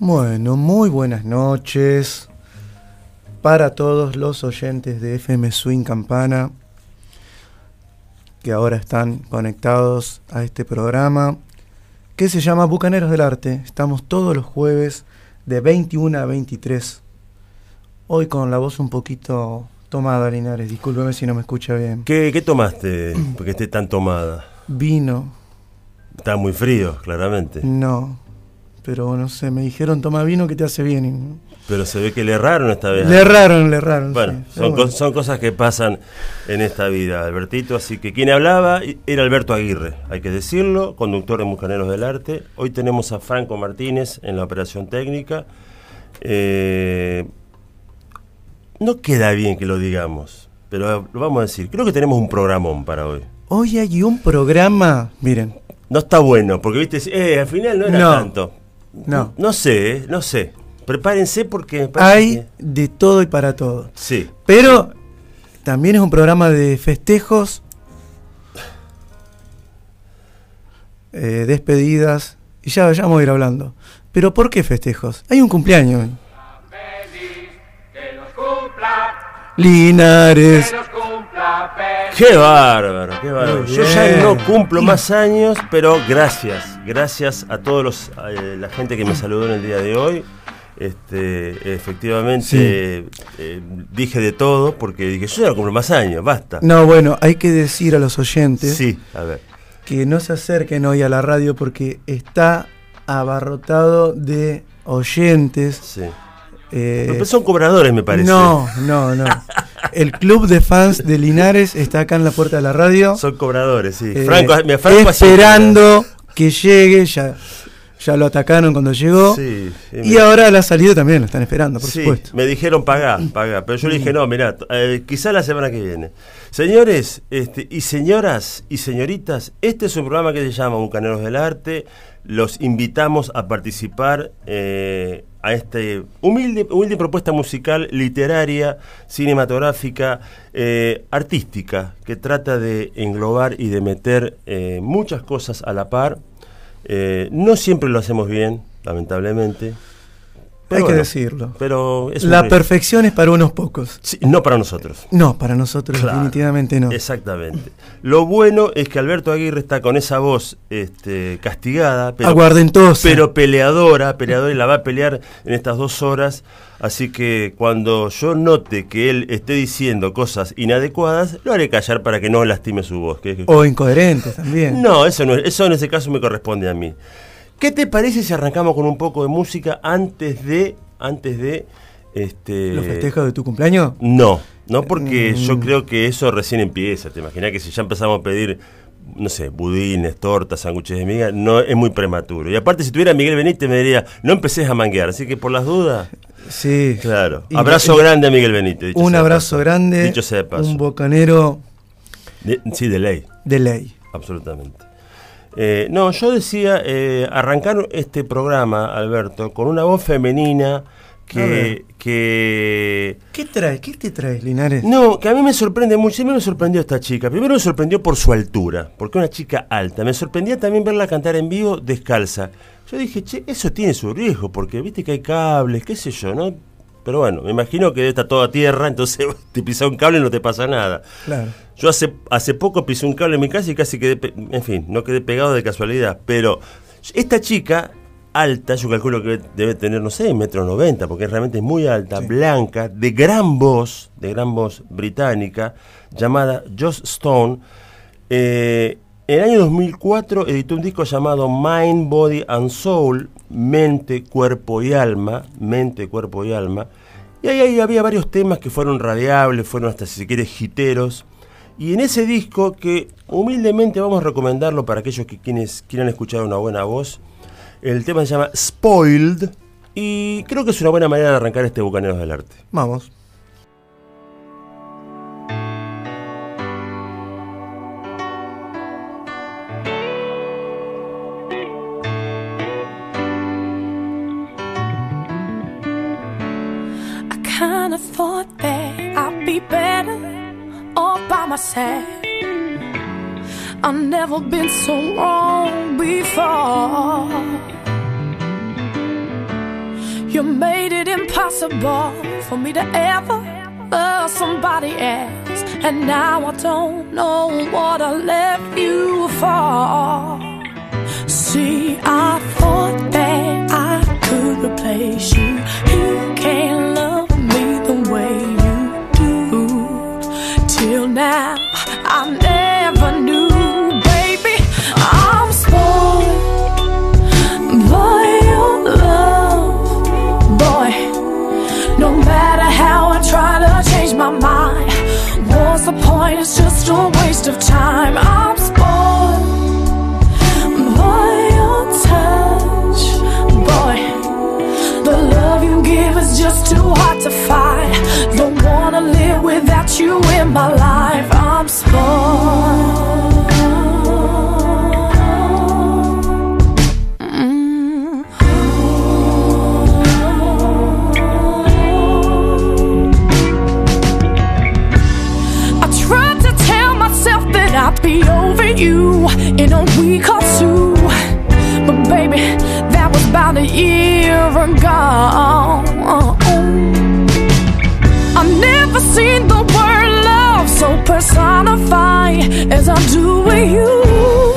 Bueno, muy buenas noches para todos los oyentes de FM Swing Campana que ahora están conectados a este programa que se llama Bucaneros del Arte. Estamos todos los jueves de 21 a 23. Hoy con la voz un poquito tomada, Linares. Discúlpeme si no me escucha bien. ¿Qué, qué tomaste porque esté tan tomada? Vino. Está muy frío, claramente. No, pero no sé, me dijeron toma vino que te hace bien. Pero se ve que le erraron esta vez. Le erraron, le erraron. Bueno, sí. son, co- bueno. son cosas que pasan en esta vida, Albertito. Así que quien hablaba era Alberto Aguirre, hay que decirlo, conductor de Bucaneros del Arte. Hoy tenemos a Franco Martínez en la operación técnica. Eh, no queda bien que lo digamos, pero lo vamos a decir. Creo que tenemos un programón para hoy. Hoy hay un programa, miren, No está bueno, porque viste, eh, al final no era No. tanto. No. No sé, no sé. Prepárense porque me parece hay que- de todo y para todo. Sí. Pero también es un programa de festejos, eh, despedidas, y ya, ya vamos a ir hablando. Pero ¿por qué festejos? Hay un cumpleaños. Linares. Qué bárbaro, qué bárbaro. Yo ya no cumplo más años, pero gracias, gracias a todos los eh, la gente que me saludó en el día de hoy. Este, efectivamente eh, dije de todo porque dije yo ya no cumplo más años, basta. No, bueno, hay que decir a los oyentes Sí, a ver. que no se acerquen hoy a la radio porque está abarrotado de oyentes. Sí. eh, Pero son cobradores, me parece. No, no, no. El club de fans de Linares está acá en la puerta de la radio. Son cobradores, sí. eh, Franco, mira, Franco así- esperando que llegue, ya, ya lo atacaron cuando llegó. Sí, sí, y me- ahora la salida también lo están esperando, por sí, supuesto. me dijeron pagar, pagar, pero yo le dije, no, mirá, eh, quizá la semana que viene. Señores este, y señoras y señoritas, este es un programa que se llama Bucaneros del Arte. Los invitamos a participar eh, a este humilde, humilde propuesta musical, literaria, cinematográfica, eh, artística, que trata de englobar y de meter eh, muchas cosas a la par. Eh, no siempre lo hacemos bien, lamentablemente. Hay que decirlo. Pero es La perfección es para unos pocos. Sí, no para nosotros. No, para nosotros Claro. definitivamente no. Exactamente. Lo bueno es que Alberto Aguirre está con esa voz este, castigada, pero, Aguardentosa. pero peleadora, peleadora y la va a pelear en estas dos horas. Así que cuando yo note que él esté diciendo cosas inadecuadas, lo haré callar para que no lastime su voz. O incoherentes también. no, eso no, eso en ese caso me corresponde a mí. ¿Qué te parece si arrancamos con un poco de música antes de, antes de, este, ¿Los festejos de tu cumpleaños? no, no porque Mm. yo creo que eso recién empieza. Te imaginas que si ya empezamos a pedir, no sé, budines, tortas, sándwiches de miga, no es muy prematuro. Y aparte, si tuviera Miguel Benítez, me diría, no empeces a manguear. Así que por las dudas, Sí. claro. Abrazo y- grande a Miguel Benítez. Un abrazo paso. grande. Dicho sea de paso. Un bocanero De- sí, de ley, de ley. absolutamente. Eh, no, yo decía eh, arrancar este programa, Alberto, con una voz femenina que, que ¿Qué traes? ¿Qué te traes, Linares? No, que a mí me sorprende mucho. Siempre me sorprendió esta chica. Primero me sorprendió por su altura, porque es una chica alta. Me sorprendía también verla cantar en vivo descalza. Yo dije, che, eso tiene su riesgo, porque viste que hay cables, qué sé yo, ¿no? Pero bueno, me imagino que está toda tierra, entonces te pisa un cable y no te pasa nada. Claro. Yo hace, hace poco pisé un cable en mi casa y casi quedé, en fin, no quedé pegado de casualidad. Pero esta chica, alta, yo calculo que debe tener, no sé, metro noventa, porque realmente es muy alta, blanca, de gran voz, de gran voz británica, llamada Joss Stone. Eh, en el año 2004 editó un disco llamado Mind, Body and Soul, Mente, Cuerpo y Alma, Mente, Cuerpo y Alma. Y ahí, había varios temas que fueron radiables, fueron hasta si se quiere jiteros. Y en ese disco, que humildemente vamos a recomendarlo para aquellos que quienes quieran escuchar una buena voz, el tema se llama Spoiled, Y creo que es una buena manera de arrancar este Bucaneros del Arte. Vamos. Thought that I'd be better all by myself. I've never been so wrong before. You made it impossible for me to ever love somebody else. And now I don't know what I left you for. See, I thought that I could replace you. You can't love now, I never knew, baby. I'm spoiled by your love, boy. No matter how I try to change my mind, what's the point? It's just a waste of time. I'm spoiled by your touch, boy. The love you give is just too hard to find. Don't wanna live without you in my life. I'm spoiled. I tried to tell myself that I'd be over you in a week or two. But baby, that was about a year ago. I've never seen so personified as I do with you.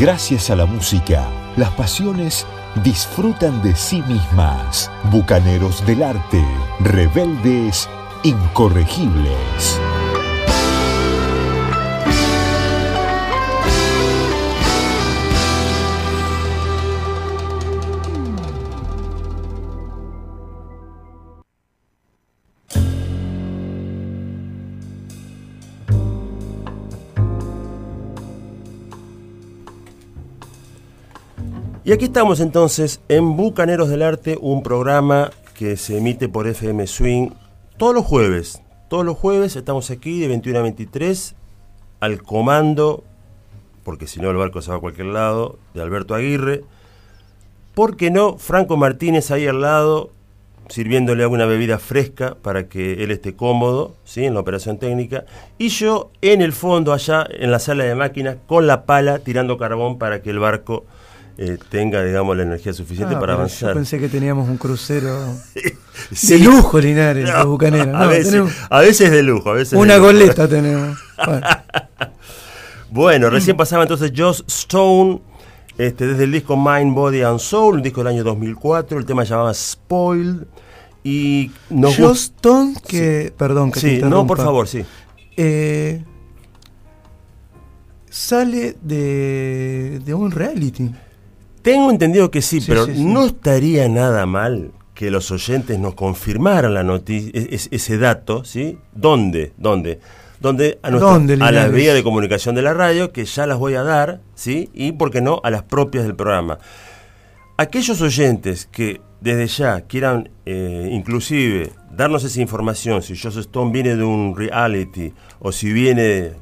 Gracias a la música, las pasiones disfrutan de sí mismas. Bucaneros del arte, rebeldes, incorregibles. Y aquí estamos entonces en Bucaneros del Arte, un programa que se emite por FM Swing todos los jueves. Todos los jueves estamos aquí de 21 a 23 al comando, porque si no el barco se va a cualquier lado, de Alberto Aguirre. ¿Por qué no? Franco Martínez ahí al lado, sirviéndole alguna bebida fresca para que él esté cómodo ¿sí? en la operación técnica. Y yo en el fondo, allá en la sala de máquinas, con la pala tirando carbón para que el barco eh, tenga, digamos, la energía suficiente Ah, para avanzar. Yo pensé que teníamos un crucero Sí. de lujo, Linares, No, los bucaneros. a, No, veces, tenemos a veces de lujo, a veces una de lujo. goleta tenemos. Bueno, Bueno, recién pasaba entonces Joss Stone, este, desde el disco Mind, Body and Soul, un disco del año 2004, el tema se llamaba Spoiled. Y nos Joss Stone, que, perdón, que te Sí, no, por favor, sí. Eh, sale de, de un reality. Tengo entendido que sí, Sí, pero sí, sí. no estaría nada mal que los oyentes nos confirmaran la noticia, ese dato, ¿sí? ¿Dónde? ¿Dónde? Donde a, nuestra- ¿Dónde, a las vías de comunicación de la radio, que ya las voy a dar, ¿sí? Y, ¿por qué no?, a las propias del programa. Aquellos oyentes que desde ya quieran, eh, inclusive, darnos esa información, si Joss Stone viene de un reality o si viene,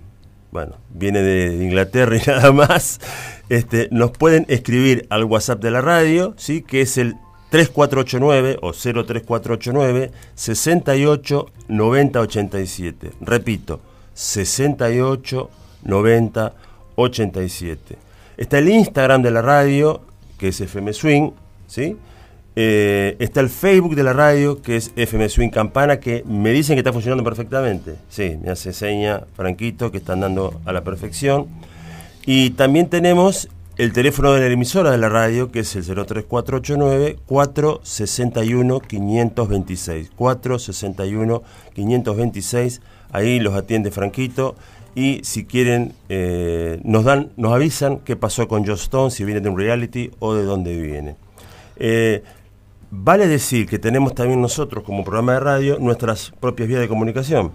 bueno, viene de Inglaterra y nada más, este, nos pueden escribir al WhatsApp de la radio, que es el 3489 o 03489 68 90 87. Repito, 68 90 87. Está el Instagram de la radio, que es FM Swing, ¿sí? Eh, está el Facebook de la radio, que es FM Swing Campana, que me dicen que está funcionando perfectamente. Sí, me hace seña Franquito, que está andando a la perfección. Y también tenemos el teléfono de la emisora de la radio, que es el 03489-461-526. 461-526. Ahí los atiende Franquito. Y si quieren, eh, nos, dan, nos avisan qué pasó con Joss Stone, si viene de un reality o de dónde viene. Eh, vale decir que tenemos también nosotros, como programa de radio, nuestras propias vías de comunicación.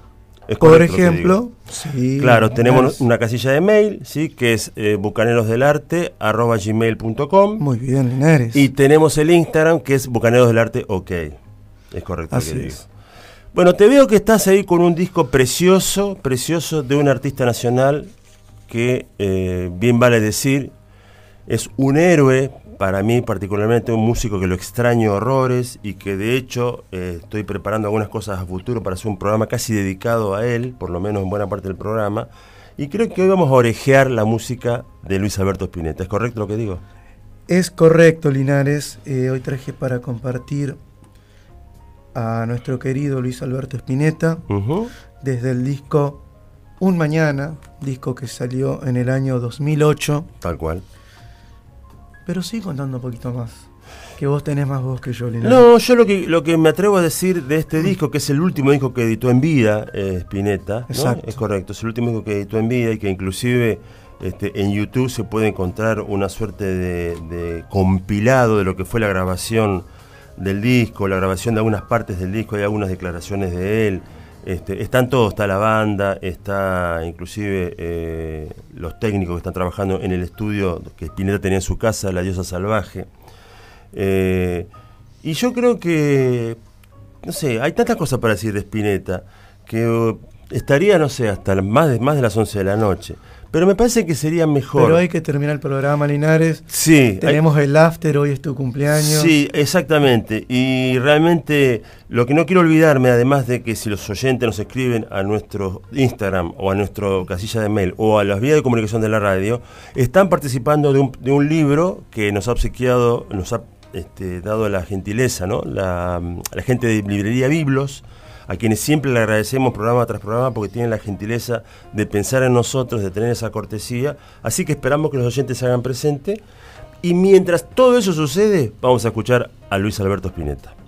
¿Es Por ejemplo, sí, Claro, tenemos una casilla de mail, ¿sí? que es eh, bucanerosdelarte.gmail.com Muy bien, Linares. y tenemos el Instagram que es Bucaneros del Arte OK. Es correcto Así lo que es. digo. Bueno, te veo que estás ahí con un disco precioso, precioso de un artista nacional que, eh, bien vale decir, es un héroe para mí particularmente, un músico que lo extraño horrores y que de hecho eh, estoy preparando algunas cosas a futuro para hacer un programa casi dedicado a él, por lo menos en buena parte del programa. Y creo que hoy vamos a orejear la música de Luis Alberto Spinetta. ¿Es correcto lo que digo? Es correcto, Linares. Eh, hoy traje para compartir a nuestro querido Luis Alberto Spinetta desde el disco Un Mañana, disco que salió en el año 2008. Tal cual. Pero sí contando un poquito más. Que vos tenés más voz que yo, Linares. No, yo lo que, lo que me atrevo a decir de este disco, que es el último disco que editó en vida, eh, Spinetta, ¿no? Exacto. es correcto, es el último disco que editó en vida y que inclusive este, en YouTube se puede encontrar una suerte de, de compilado de lo que fue la grabación del disco, la grabación de algunas partes del disco, hay algunas declaraciones de él. Este, están todos, está la banda, está inclusive eh, los técnicos que están trabajando en el estudio que Spinetta tenía en su casa, La Diosa Salvaje. Eh, y yo creo que, no sé, hay tantas cosas para decir de Spinetta que uh, estaría, no sé, hasta más más de las 11 de la noche. Pero me parece que sería mejor. Pero hay que terminar el programa, Linares. Sí, hay- Tenemos el after, hoy es tu cumpleaños. Sí, exactamente. Y realmente lo que no quiero olvidarme, además de que si los oyentes nos escriben a nuestro Instagram o a nuestro casilla de mail o a las vías de comunicación de la radio, están participando de un, de un libro que nos ha obsequiado, nos ha este, dado la gentileza, ¿no? La, la gente de Librería Biblos, a quienes siempre le agradecemos programa tras programa porque tienen la gentileza de pensar en nosotros, de tener esa cortesía. Así que esperamos que los oyentes se hagan presente. Y mientras todo eso sucede, vamos a escuchar a Luis Alberto Spinetta.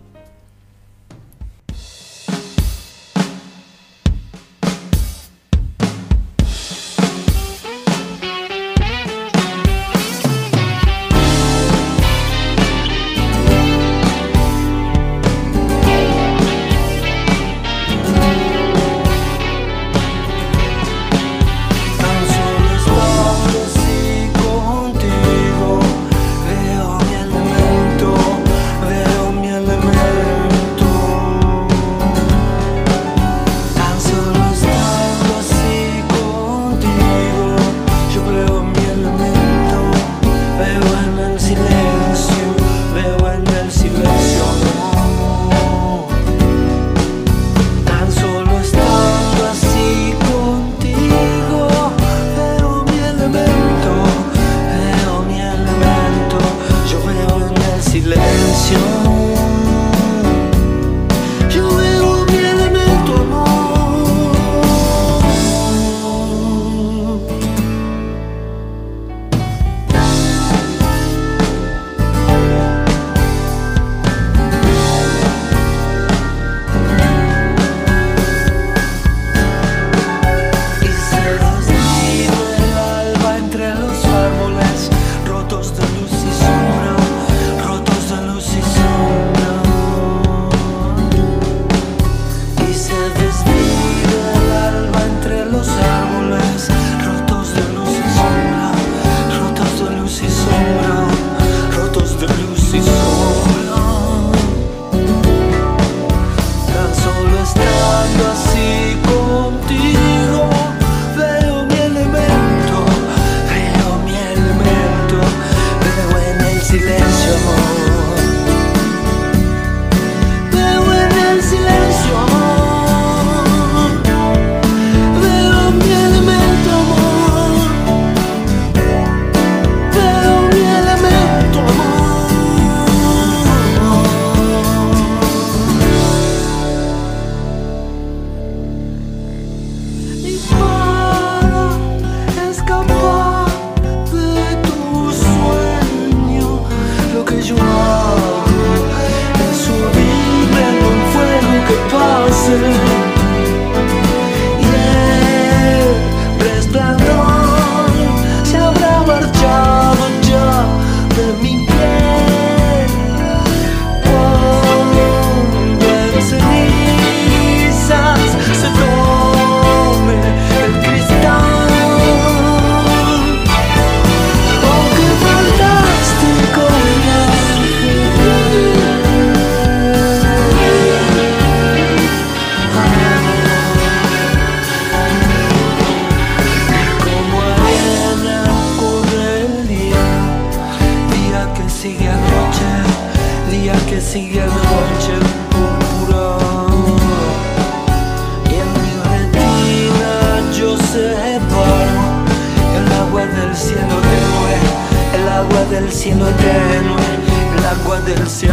Cielo tenue, el agua del cielo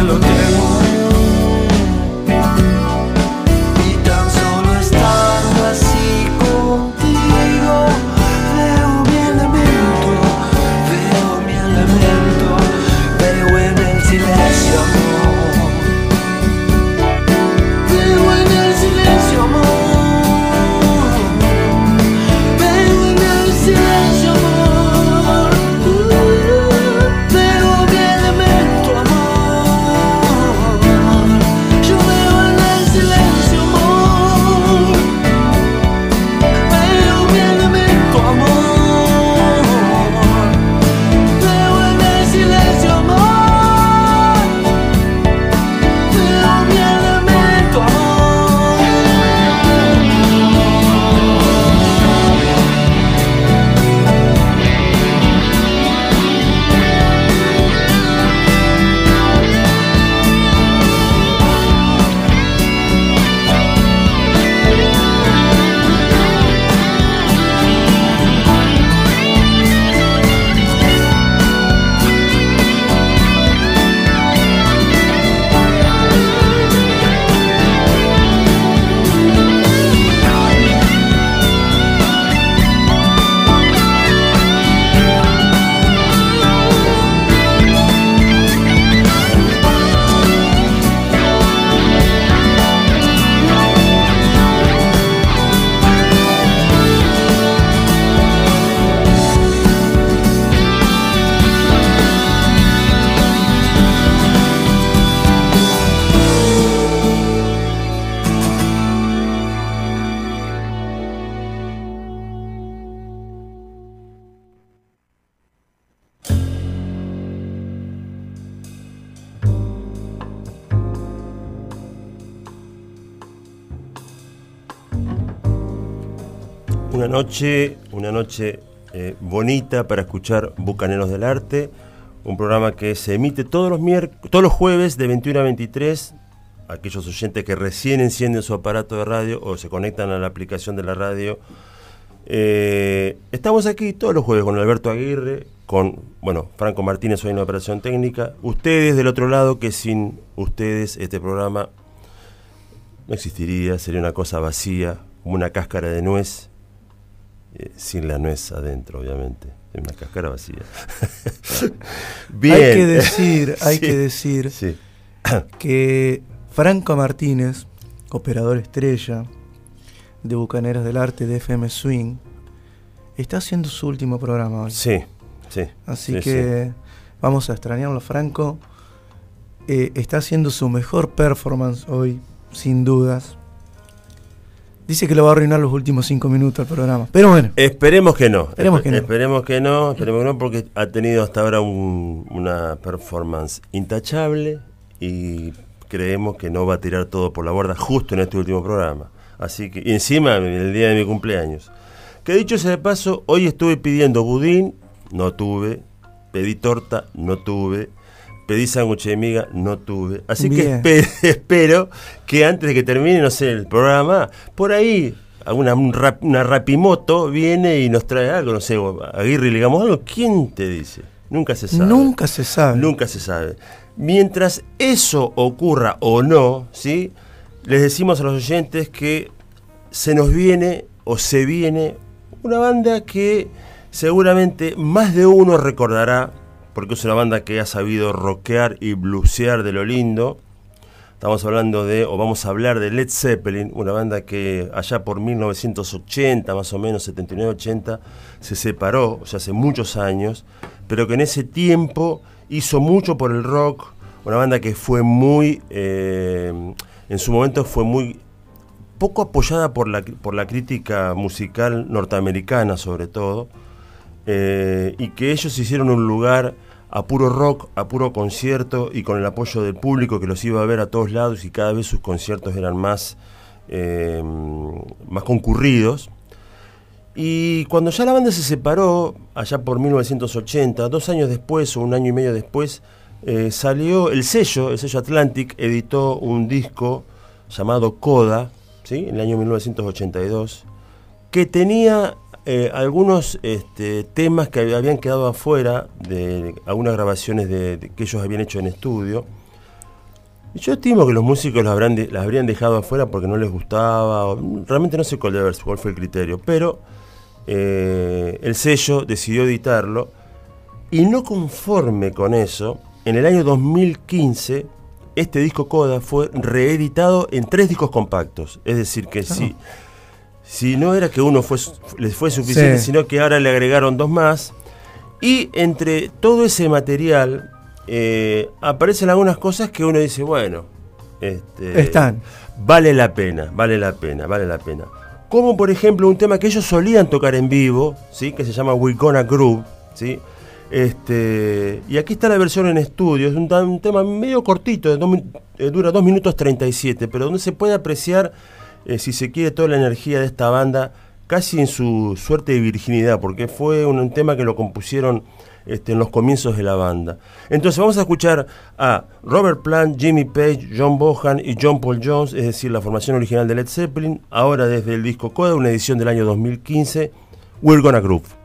una noche eh, bonita para escuchar Bucaneros del Arte, un programa que se emite todos los todos los jueves de 21 a 23. Aquellos oyentes que recién encienden su aparato de radio o se conectan a la aplicación de la radio. Eh, estamos aquí todos los jueves con Alberto Aguirre, con, bueno, Franco Martínez hoy en la operación técnica, ustedes del otro lado, que sin ustedes este programa no existiría, sería una cosa vacía, una cáscara de nuez, eh, sin la nuez adentro, obviamente. Es una cáscara vacía. Bien. Hay que decir, hay Sí, que decir sí. que Franco Martínez, operador estrella de Bucaneros del Arte de FM Swing, está haciendo su último programa hoy. Sí, sí. Así sí, que vamos a extrañarlo, Franco. Eh, está haciendo su mejor performance hoy, sin dudas. Dice que lo va a arruinar los últimos cinco minutos del programa. Pero bueno, Esperemos que no. Esperemos Espe- que no. Esperemos que no, esperemos que no, porque ha tenido hasta ahora un- una performance intachable y creemos que no va a tirar todo por la borda justo en este último programa. Así que, y encima, en el día de mi cumpleaños. Que dicho sea de paso, hoy estuve pidiendo budín, no tuve. Pedí torta, no tuve. Pedí sándwich de miga, no tuve. Así Bien. que espe- espero que antes de que termine, no sé, el programa, por ahí alguna un rap- una rapimoto viene y nos trae algo, no sé, Aguirre le digamos algo. ¿Quién te dice? Nunca se sabe. nunca se sabe. Nunca se sabe. Mientras eso ocurra o no, ¿sí? Les decimos a los oyentes que se nos viene o se viene una banda que seguramente más de uno recordará, porque es una banda que ha sabido rockear y blusear de lo lindo. Estamos hablando de, o vamos a hablar de Led Zeppelin, una banda que allá por 1980, más o menos, 79-80, se separó, o sea, hace muchos años, pero que en ese tiempo hizo mucho por el rock, una banda que fue muy, eh, en su momento fue muy poco apoyada por la, por la crítica musical norteamericana sobre todo, eh, y que ellos hicieron un lugar a puro rock, a puro concierto y con el apoyo del público que los iba a ver a todos lados y cada vez sus conciertos eran más, eh, más concurridos. Y cuando ya la banda se separó, allá por 1980, dos años después o un año y medio después, eh, salió el sello, el sello Atlantic, editó un disco llamado Coda, ¿sí? en el año 1982, que tenía eh, algunos este, temas que habían quedado afuera de algunas grabaciones de, de- que ellos habían hecho en estudio. Yo estimo que los músicos las, habrán de- las habrían dejado afuera porque no les gustaba, o- realmente no sé cuál, debe cuál fue el criterio, pero eh, el sello decidió editarlo y no conforme con eso, en el año 2015 este disco Coda fue reeditado en tres discos compactos, es decir que si, si no era que uno fue, les fue suficiente, Sí. sino que ahora le agregaron dos más y entre todo ese material eh, aparecen algunas cosas que uno dice, bueno, este, Están. Vale la pena, vale la pena, vale la pena. Como por ejemplo un tema que ellos solían tocar en vivo, ¿sí? que se llama We Gonna Groove, ¿sí? Este, y aquí está la versión en estudio, es un, tema medio cortito, dos eh, dura 2 minutos 37, pero donde se puede apreciar, eh, si se quiere, toda la energía de esta banda, casi en su suerte de virginidad, porque fue un, tema que lo compusieron este, en los comienzos de la banda. Entonces vamos a escuchar a Robert Plant, Jimmy Page, John Bohan y John Paul Jones, es decir, la formación original de Led Zeppelin, ahora desde el disco Coda, una edición del año 2015, We're Gonna Groove.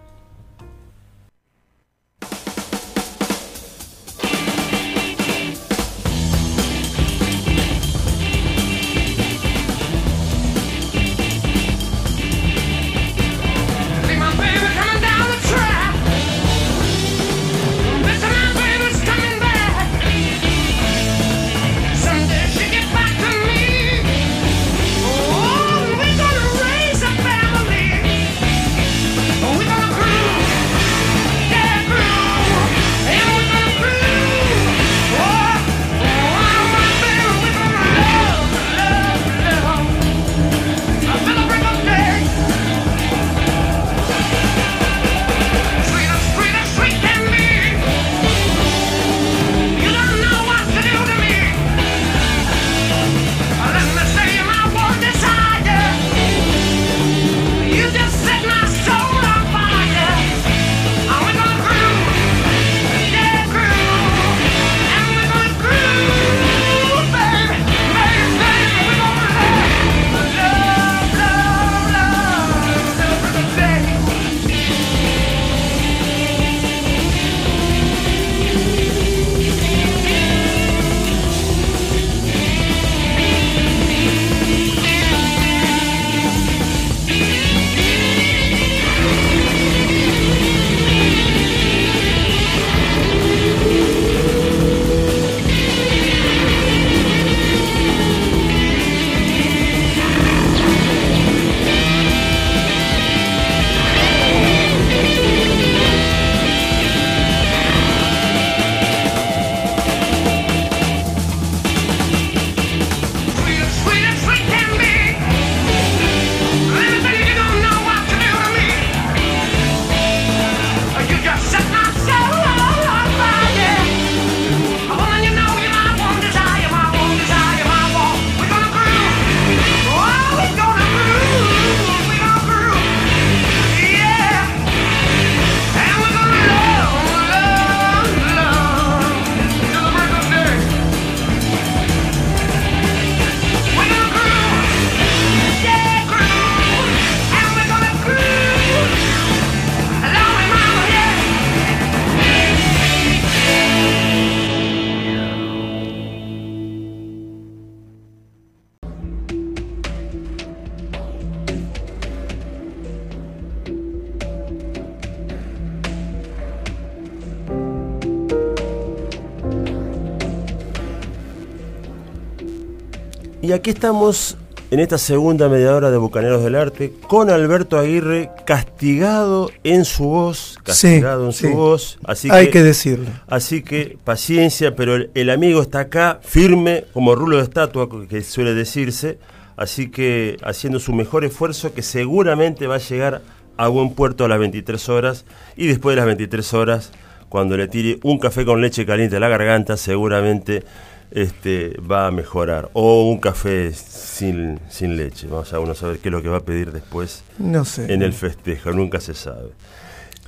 Y aquí estamos en esta segunda media hora de Bucaneros del Arte con Alberto Aguirre castigado en su voz, castigado en su sí. voz. Así Hay que decirlo. Así que paciencia, pero el, el amigo está acá, firme, como rulo de estatua, que suele decirse. Así que haciendo su mejor esfuerzo, que seguramente va a llegar a buen puerto a las 23 horas. Y después de las 23 horas, cuando le tire un café con leche caliente a la garganta, seguramente este, va a mejorar. O un café sin, sin leche. Vamos a uno saber qué es lo que va a pedir después No sé. en el festejo, nunca se sabe.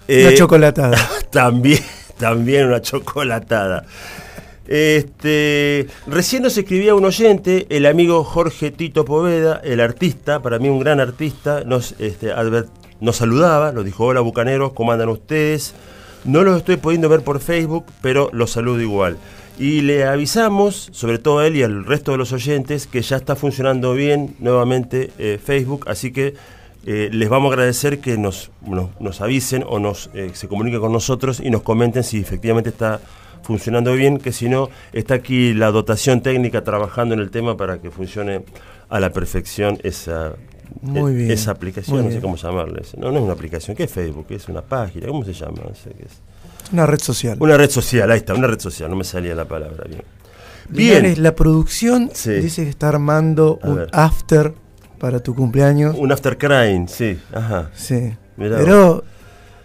Una Eh, chocolatada. también, también una chocolatada. Este, recién nos escribía un oyente, el amigo Jorge Tito Poveda, el artista, para mí un gran artista, nos, este, nos saludaba, nos dijo, hola bucaneros, ¿cómo andan ustedes? No los estoy pudiendo ver por Facebook, pero los saludo igual. Y le avisamos, sobre todo a él y al resto de los oyentes, que ya está funcionando bien nuevamente eh, Facebook, así que eh, les vamos a agradecer que nos, nos, nos avisen o nos eh, se comuniquen con nosotros y nos comenten si efectivamente está funcionando bien, que si no, está aquí la dotación técnica trabajando en el tema para que funcione a la perfección esa, Muy bien, esa aplicación, muy no sé bien. cómo llamarle. No, no es una aplicación, ¿qué es Facebook? ¿Qué es una página? ¿Cómo se llama? No sé qué es. Una red social. Una red social, ahí está, una red social, no me salía la palabra bien. Linares, Bien, la producción Sí. dice que está armando A un ver. after para tu cumpleaños. un after crying, sí, ajá. Sí. Mirá Pero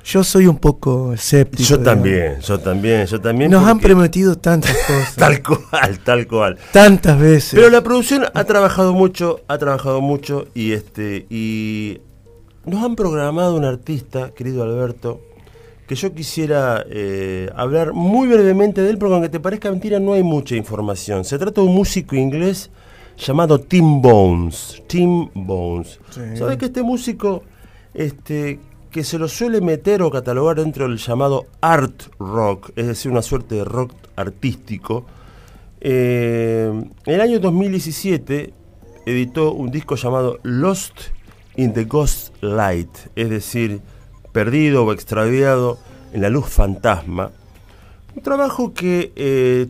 yo soy un poco escéptico. Yo digamos. también, yo también, yo también. Nos han prometido tantas cosas. Tal cual, tal cual. tantas veces. Pero la producción ha trabajado mucho, ha trabajado mucho y este y nos han programado un artista, querido Alberto, que yo quisiera eh, hablar muy brevemente de él, porque aunque te parezca mentira, no hay mucha información. Se trata de un músico inglés llamado Tim Bones. Tim Bones. Sí. ¿Sabes que este músico, este, que se lo suele meter o catalogar dentro del llamado art rock, es decir, una suerte de rock artístico? Eh, en el año 2017 editó un disco llamado Lost in the Ghost Light, es decir, perdido o extraviado en la luz fantasma. Un trabajo que eh,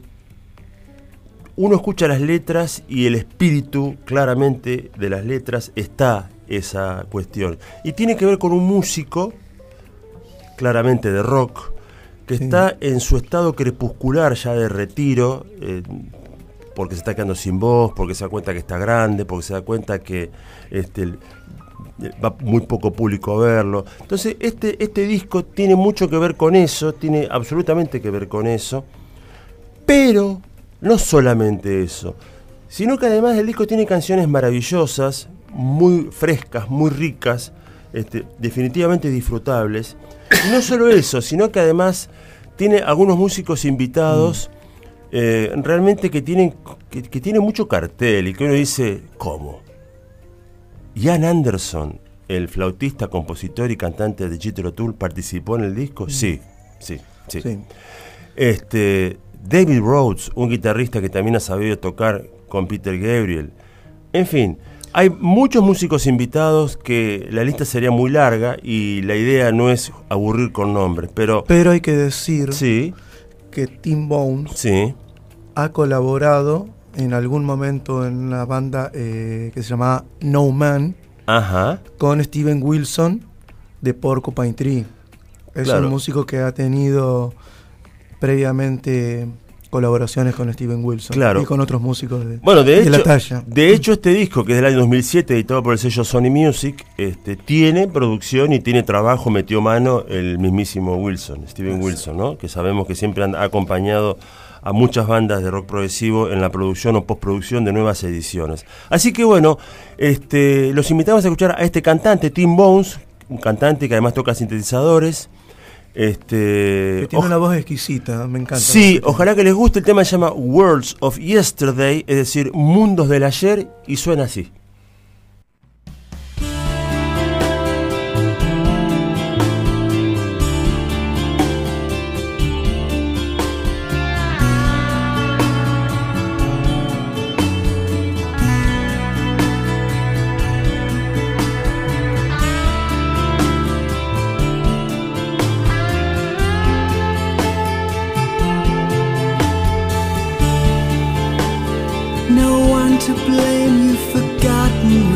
uno escucha las letras y el espíritu claramente de las letras está esa cuestión. Y tiene que ver con un músico, claramente de rock, que Sí. está en su estado crepuscular ya de retiro, eh, porque se está quedando sin voz, porque se da cuenta que está grande, porque se da cuenta que este, va muy poco público a verlo. Entonces, este, este disco tiene mucho que ver con eso, tiene absolutamente que ver con eso, pero no solamente eso, sino que además el disco tiene canciones maravillosas, muy frescas, muy ricas, este, definitivamente disfrutables. Y no solo eso, sino que además tiene algunos músicos invitados eh, realmente que tienen, que, que tienen mucho cartel y que uno dice, ¿cómo? Ian Anderson, el flautista, compositor y cantante de Jethro Tull, participó en el disco? Sí, sí, sí. Sí. Este, David Rhodes, un guitarrista que también ha sabido tocar con Peter Gabriel. En fin, hay muchos músicos invitados que la lista sería muy larga y la idea no es aburrir con nombres, pero Pero hay que decir sí, que Tim Bones sí, ha colaborado en algún momento en una banda eh, que se llamaba No Man ajá, con Steven Wilson de Porcupine Tree. Es Claro. un músico que ha tenido previamente colaboraciones con Steven Wilson Claro. y con otros músicos de, Bueno, de de la talla. de hecho este disco que es del año 2007 editado por el sello Sony Music, este tiene producción y tiene trabajo metió mano el mismísimo Wilson, Steven Wilson, ¿no? Que sabemos que siempre ha acompañado a muchas bandas de rock progresivo en la producción o postproducción de nuevas ediciones. Así que bueno, este los invitamos a escuchar a este cantante Tim Bones, un cantante que además toca sintetizadores. Este Que tiene una voz exquisita, me encanta. Sí, ojalá que les guste. El tema se llama Worlds of Yesterday, es decir, mundos del ayer, y suena así. To blame, you've forgotten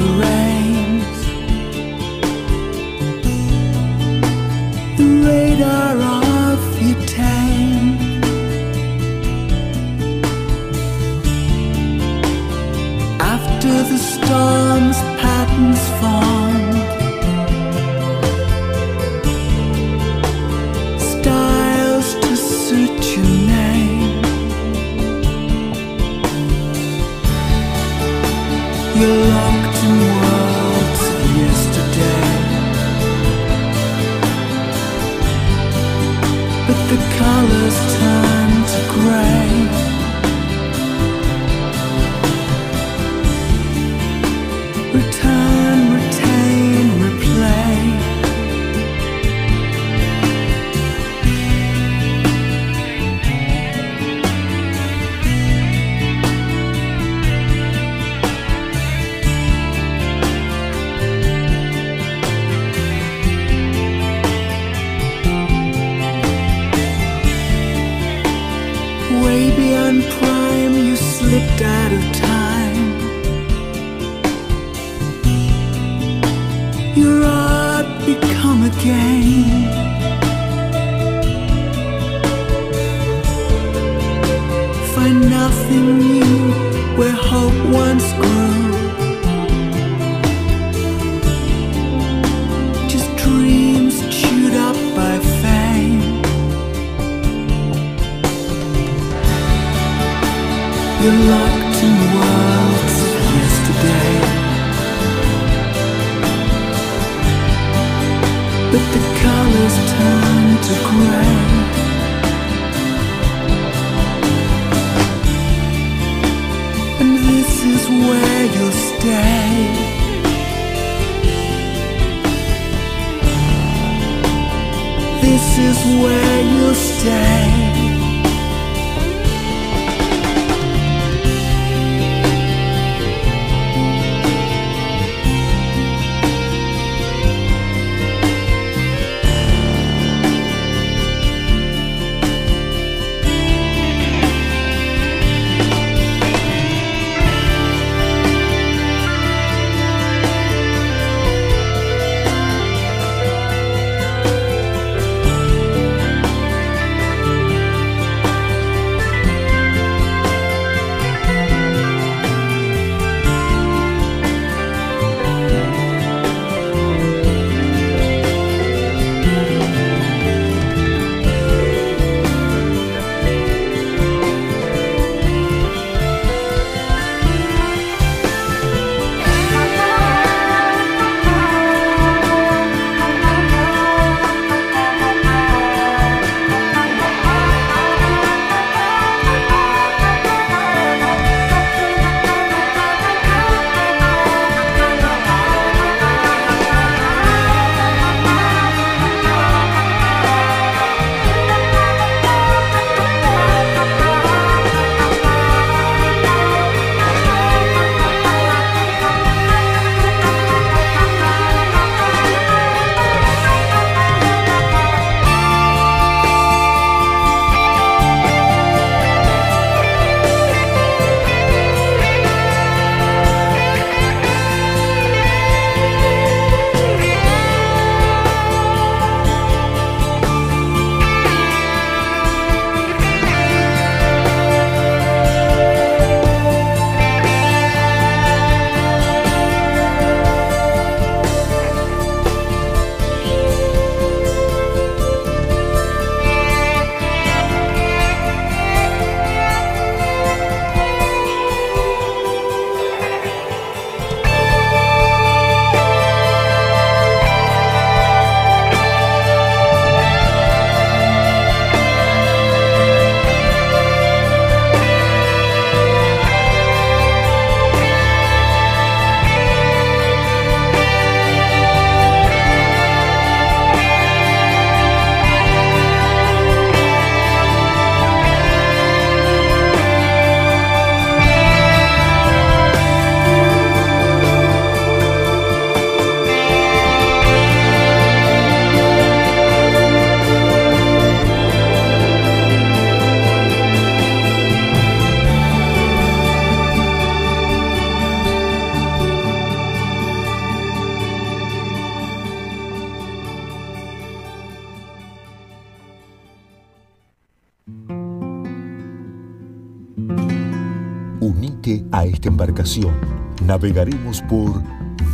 navegaremos por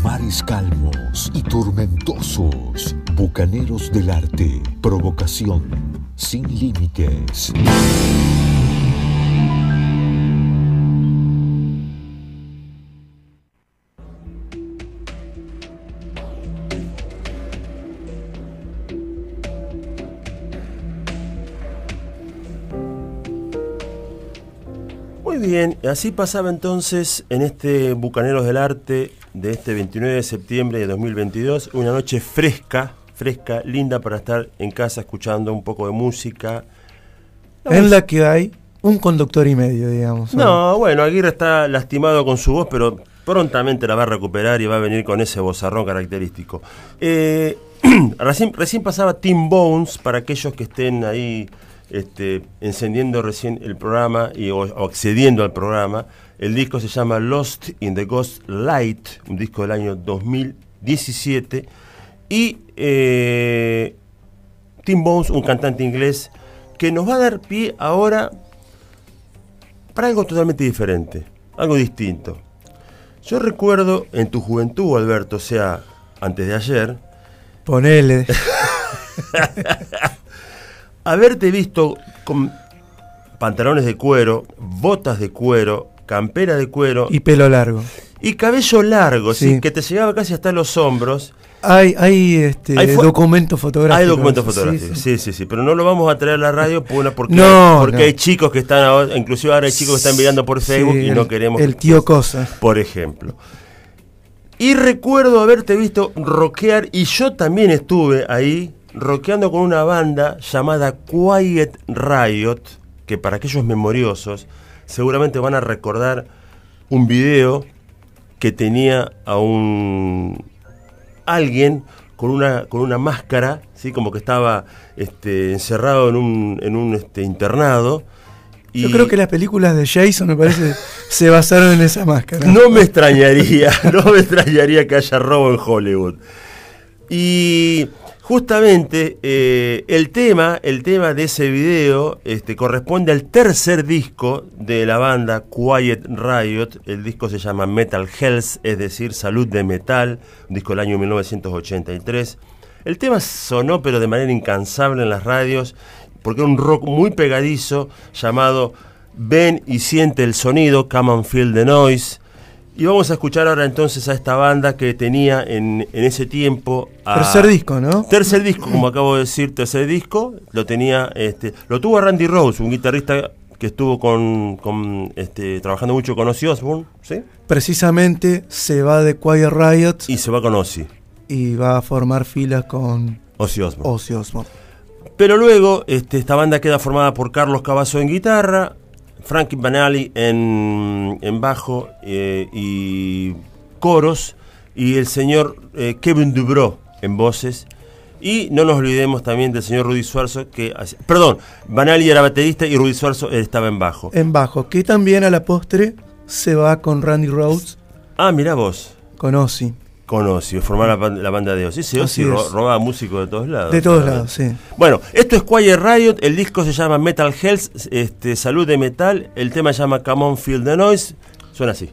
mares calmos y tormentosos, bucaneros del arte, provocación sin límites. Así pasaba entonces en este Bucaneros del Arte de este 29 de septiembre de 2022, una noche fresca, fresca, linda para estar en casa escuchando un poco de música. En la que hay un conductor y medio, digamos. No, bueno, Aguirre está lastimado con su voz, pero prontamente la va a recuperar y va a venir con ese vozarrón característico. Eh, recién, recién pasaba Tim Bones, para aquellos que estén ahí este, encendiendo recién el programa y, o, o accediendo al programa. El disco se llama Lost in the Ghost Light, un disco del año 2017. Y eh, Tim Bones, un cantante inglés, que nos va a dar pie ahora para algo totalmente diferente, algo distinto. Yo recuerdo en tu juventud, Alberto, o sea, antes de ayer, Ponele. haberte visto con pantalones de cuero, botas de cuero, campera de cuero y pelo largo. y cabello largo, ¿sí? Sí. que te llegaba casi hasta los hombros. Hay, hay, este, Hay documentos fotográficos. Hay documentos fotográficos, sí. sí, sí, sí, pero no lo vamos a traer a la radio porque, No, porque no. hay chicos que están ahora, inclusive ahora hay chicos que están mirando por Facebook y no queremos El tío Cosa. por ejemplo. Y recuerdo haberte visto rockear, y yo también estuve ahí rockeando con una banda llamada Quiet Riot, que para aquellos memoriosos seguramente van a recordar un video que tenía a un alguien con una, con una máscara, ¿sí? como que estaba este, encerrado en un, en un este, internado. Yo y- creo que las películas de Jason, me parece, se basaron en esa máscara. no me extrañaría, no me extrañaría que haya robo en Hollywood. Y justamente eh, el tema, el tema de ese video, este, corresponde al tercer disco de la banda Quiet Riot. El disco se llama Metal Health, es decir, Salud de Metal, un disco del año 1983. El tema sonó pero de manera incansable en las radios, porque era un rock muy pegadizo llamado Ven y siente el sonido, Come and Feel the Noise. Y vamos a escuchar ahora entonces a esta banda que tenía en, en ese tiempo. a- Tercer disco, ¿no? Tercer disco, como acabo de decir, tercer disco. Lo tenía, este, lo tuvo Randy Rose, un guitarrista que estuvo con, con, este, trabajando mucho con Ozzy Osbourne, ¿sí? Precisamente se va de Quiet Riot Y se va con Ozzy, y va a formar filas con Ozzy Osbourne. Ozzy Osbourne. Pero luego este, esta banda queda formada por Carlos Cavazo en guitarra, Frankie Banali en, en bajo eh, y coros, y el señor eh, Kevin Dubrow en voces. Y no nos olvidemos también del señor Rudy Suarzo, que... Perdón, Banali era baterista y Rudy Suarzo estaba en bajo. En bajo, que también a la postre se va con Randy Rhodes, Ah, mirá vos, con Ozzy. Con Ozzy, formar la, ban- la banda de Ozzy. Así Ozzy ro- robaba músicos de todos lados. De todos lados, sí. Bueno, esto es Quiet Riot, el disco se llama Metal Health, este, Salud de Metal, el tema se llama Come on Feel the Noise, suena así.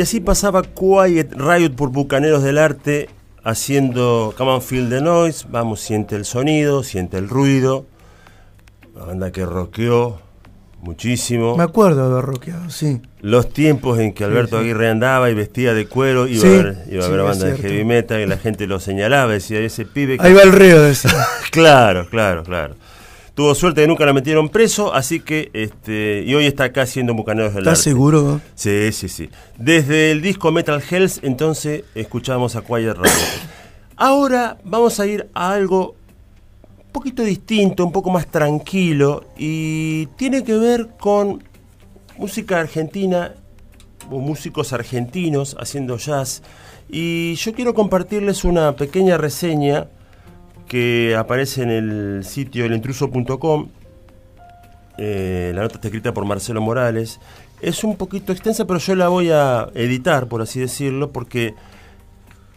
Y así pasaba Quiet Riot por Bucaneros del Arte haciendo Come on Feel the Noise, vamos, siente el sonido, siente el ruido. La banda que rockeó muchísimo. Me acuerdo de haber rockeado, sí. Los tiempos en que Alberto sí. Aguirre andaba y vestía de cuero, iba Sí, a ver, iba a ver banda de heavy metal y la gente lo señalaba, decía ese pibe que Ahí va el río de esa. Claro, claro, claro. Tuvo suerte que nunca la metieron preso, así que este y hoy está acá haciendo Bucaneros del ¿Estás Arte. seguro? Sí, sí, sí. Desde el disco Metal Hells, entonces escuchamos a Quiet Riot. Ahora vamos a ir a algo un poquito distinto, un poco más tranquilo y tiene que ver con música argentina o músicos argentinos haciendo jazz. Y yo quiero compartirles una pequeña reseña que aparece en el sitio elintruso.com. Eh, la nota está escrita por Marcelo Morales. Es un poquito extensa, pero yo la voy a editar, por así decirlo, porque...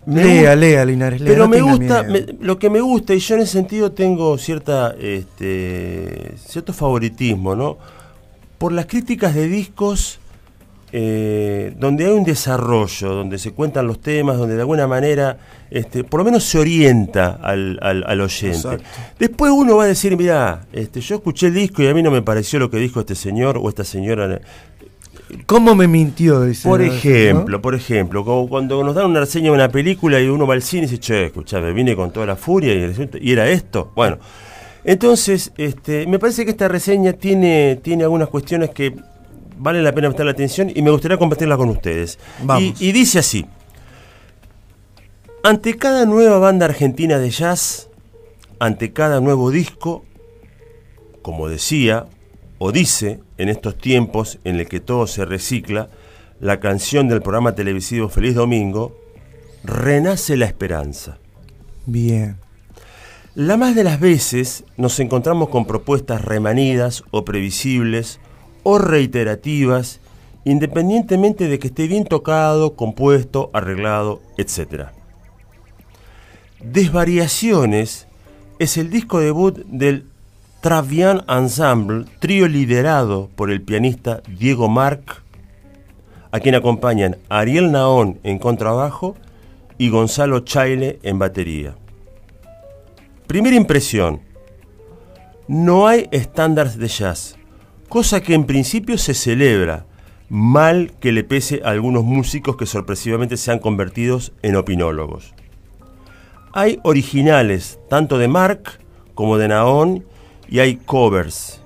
me Lea, lea, Linares, lea. pero no me gusta, me- lo que me gusta, y yo en ese sentido tengo cierta, este, cierto favoritismo, ¿no? Por las críticas de discos eh, donde hay un desarrollo, donde se cuentan los temas, donde de alguna manera, este, por lo menos se orienta al, al- al oyente. Exacto. Después uno va a decir, mira, este, yo escuché el disco y a mí no me pareció lo que dijo este señor o esta señora. ¿Cómo me mintió? Dice, Por ¿no? ejemplo, por ejemplo, como cuando nos dan una reseña de una película y uno va al cine y dice, che, escuchame, vine con toda la furia y, y era esto. Bueno, entonces, este, me parece que esta reseña tiene, tiene algunas cuestiones que vale la pena prestar la atención y me gustaría compartirla con ustedes. Vamos. Y, y dice así, ante cada nueva banda argentina de jazz, ante cada nuevo disco, como decía, o dice en estos tiempos en el que todo se recicla, la canción del programa televisivo Feliz Domingo, renace la esperanza. Bien. La más de las veces nos encontramos con propuestas remanidas o previsibles o reiterativas, independientemente de que esté bien tocado, compuesto, arreglado, etc. Desvariaciones es el disco debut del Travian Ensemble, trío liderado por el pianista Diego Marc, a quien acompañan Ariel Naón en contrabajo y Gonzalo Chaile en batería. Primera impresión. No hay estándares de jazz, cosa que en principio se celebra, mal que le pese a algunos músicos que sorpresivamente se han convertido en opinólogos. Hay originales, tanto de Mark como de Naón, y hay covers.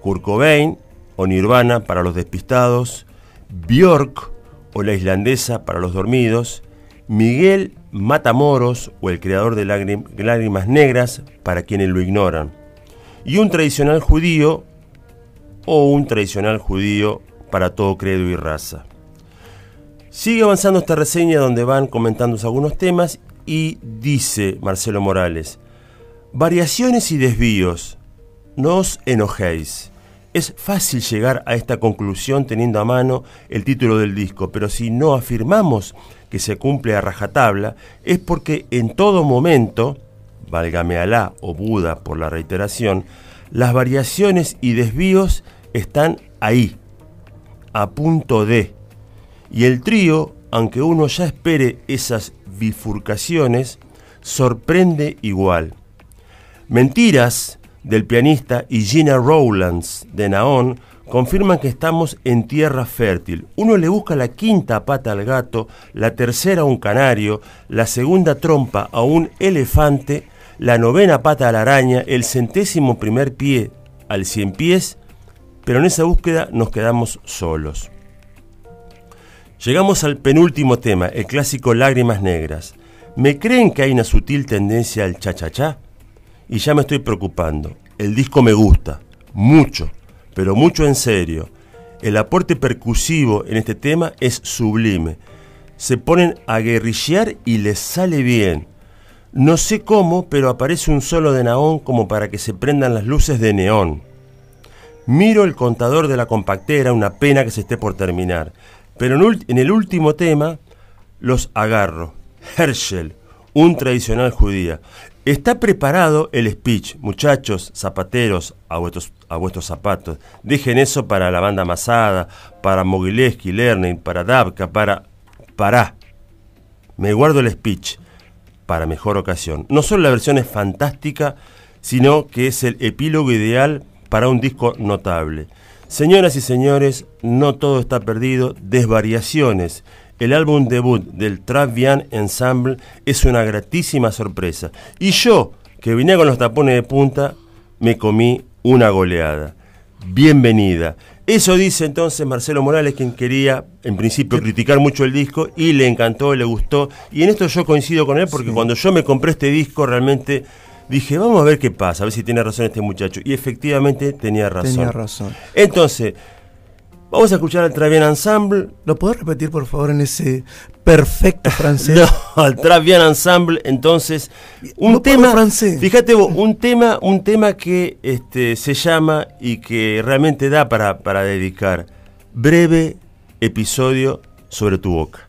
Kurt Cobain o Nirvana para los despistados, Björk o la islandesa para los dormidos, Miguel Matamoros o el creador de Lágrim- Lágrimas Negras para quienes lo ignoran, y un tradicional judío o un tradicional judío para todo credo y raza. Sigue avanzando esta reseña donde van comentándose algunos temas y dice Marcelo Morales, variaciones y desvíos, no os enojéis. Es fácil llegar a esta conclusión teniendo a mano el título del disco, pero si no afirmamos que se cumple a rajatabla, es porque en todo momento, válgame Alá o Buda por la reiteración, las variaciones y desvíos están ahí, a punto de. Y el trío, aunque uno ya espere esas bifurcaciones, sorprende igual. Mentiras del pianista y Gina Rowlands de Naón confirman que estamos en tierra fértil. Uno le busca la quinta pata al gato, la tercera a un canario, la segunda trompa a un elefante, la novena pata a la araña, el centésimo primer pie al cien pies, pero en esa búsqueda nos quedamos solos. Llegamos al penúltimo tema, el clásico Lágrimas Negras. ¿Me creen que hay una sutil tendencia al cha-cha-cha? Y ya me estoy preocupando. El disco me gusta, mucho, pero mucho en serio. El aporte percusivo en este tema es sublime. Se ponen a guerrillear y les sale bien. No sé cómo, pero aparece un solo de naón como para que se prendan las luces de neón. Miro el contador de la compactera, una pena que se esté por terminar. Pero en, el último tema los agarro. Herschel, un tradicional judía. Está preparado el speech, muchachos, zapateros, a vuestros, a vuestros zapatos. Dejen eso para la banda Masada, para Mogileski, Lerning, para Dabka, para... Pará. Me guardo el speech para mejor ocasión. No solo la versión es fantástica, sino que es el epílogo ideal para un disco notable. Señoras y señores, no todo está perdido, Desvariaciones. El álbum debut del Travian Ensemble es una gratísima sorpresa. Y yo, que vine con los tapones de punta, me comí una goleada. Bienvenida. Eso dice entonces Marcelo Morales, quien quería en principio criticar mucho el disco y le encantó, le gustó. Y en esto yo coincido con él porque cuando yo me compré este disco realmente dije, vamos a ver qué pasa, a ver si tiene razón este muchacho. Y efectivamente tenía razón. Tenía razón. Entonces, vamos a escuchar al Travian Ensemble. ¿Lo podés repetir, por favor, en ese perfecto francés? No, al Travian Ensemble, entonces, un No tema, francés. fíjate vos, un tema, un tema que este, se llama y que realmente da para, para dedicar. Breve episodio sobre tu boca.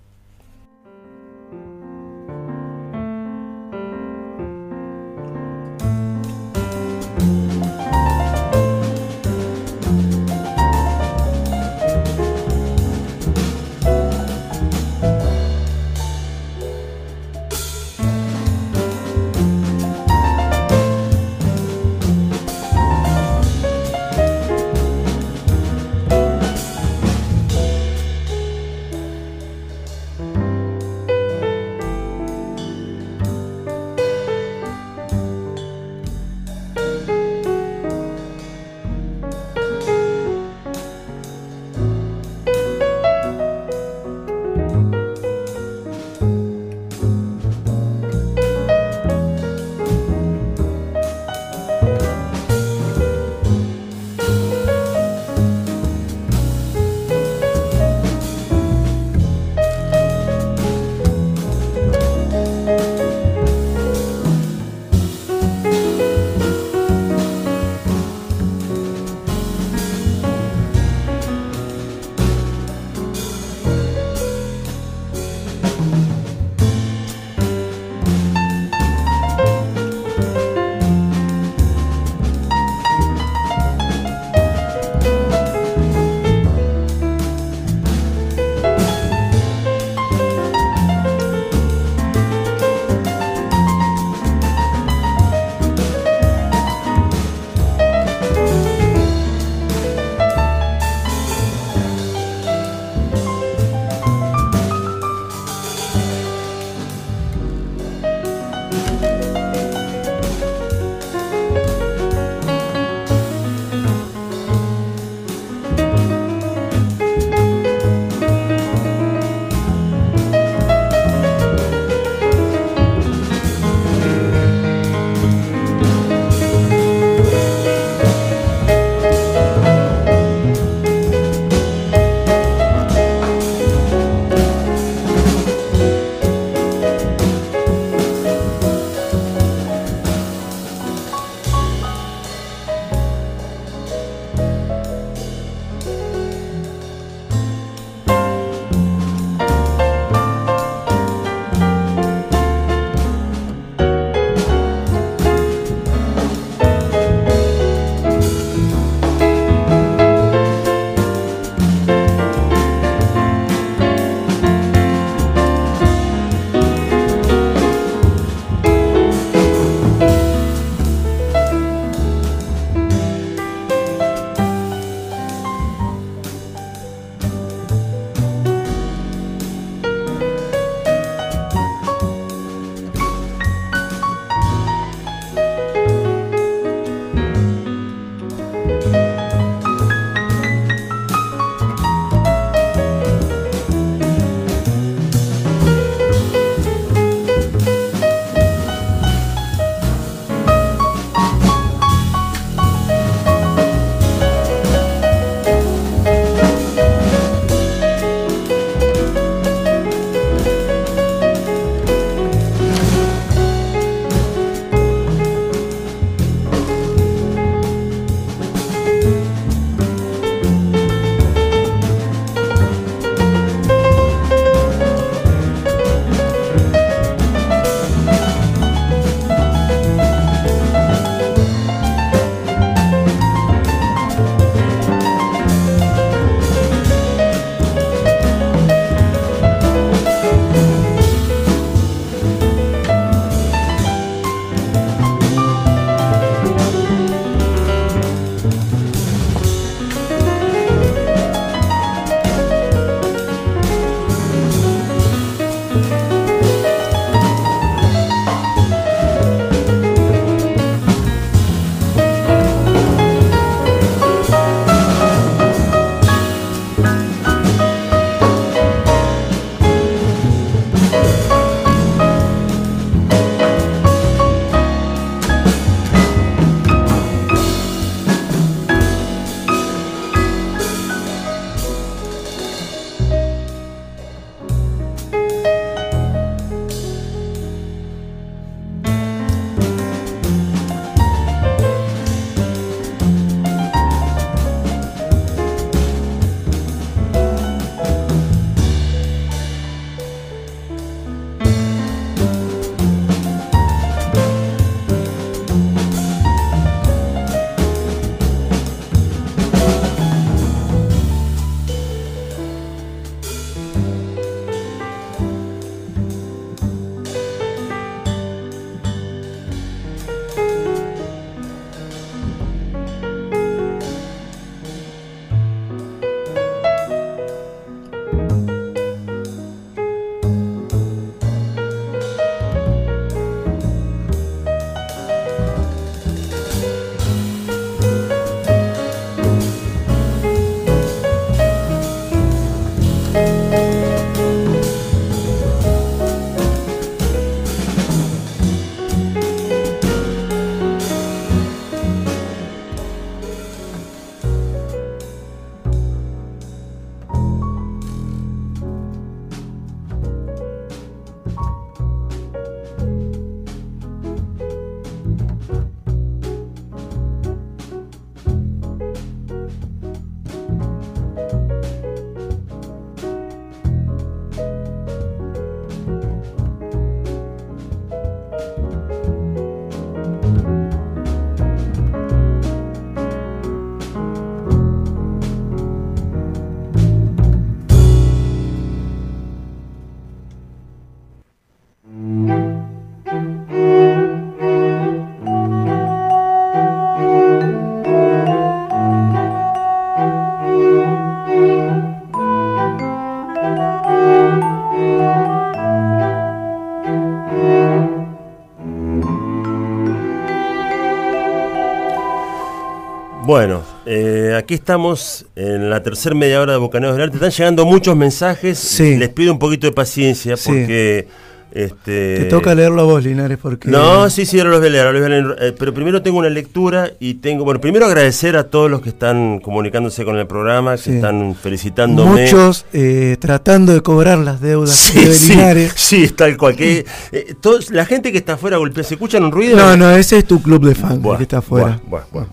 Bueno, eh, aquí estamos en la tercera media hora de Bocaneros del Arte. Están llegando muchos mensajes. Sí. Les pido un poquito de paciencia Sí. porque. Este, Te toca leerlo a vos, Linares, porque... No, sí, sí, ahora los voy a leer, ahora los voy a leer. Eh, pero primero tengo una lectura y tengo. Bueno, primero agradecer a todos los que están comunicándose con el programa, que Sí. están felicitándome. Muchos eh, tratando de cobrar las deudas Sí, de sí, Linares. sí, es tal cual. Que, eh, todos- la gente que está afuera golpea, ¿se escuchan un ruido? No, no, ese es tu club de fans, el Buah, que está afuera. buah, buah.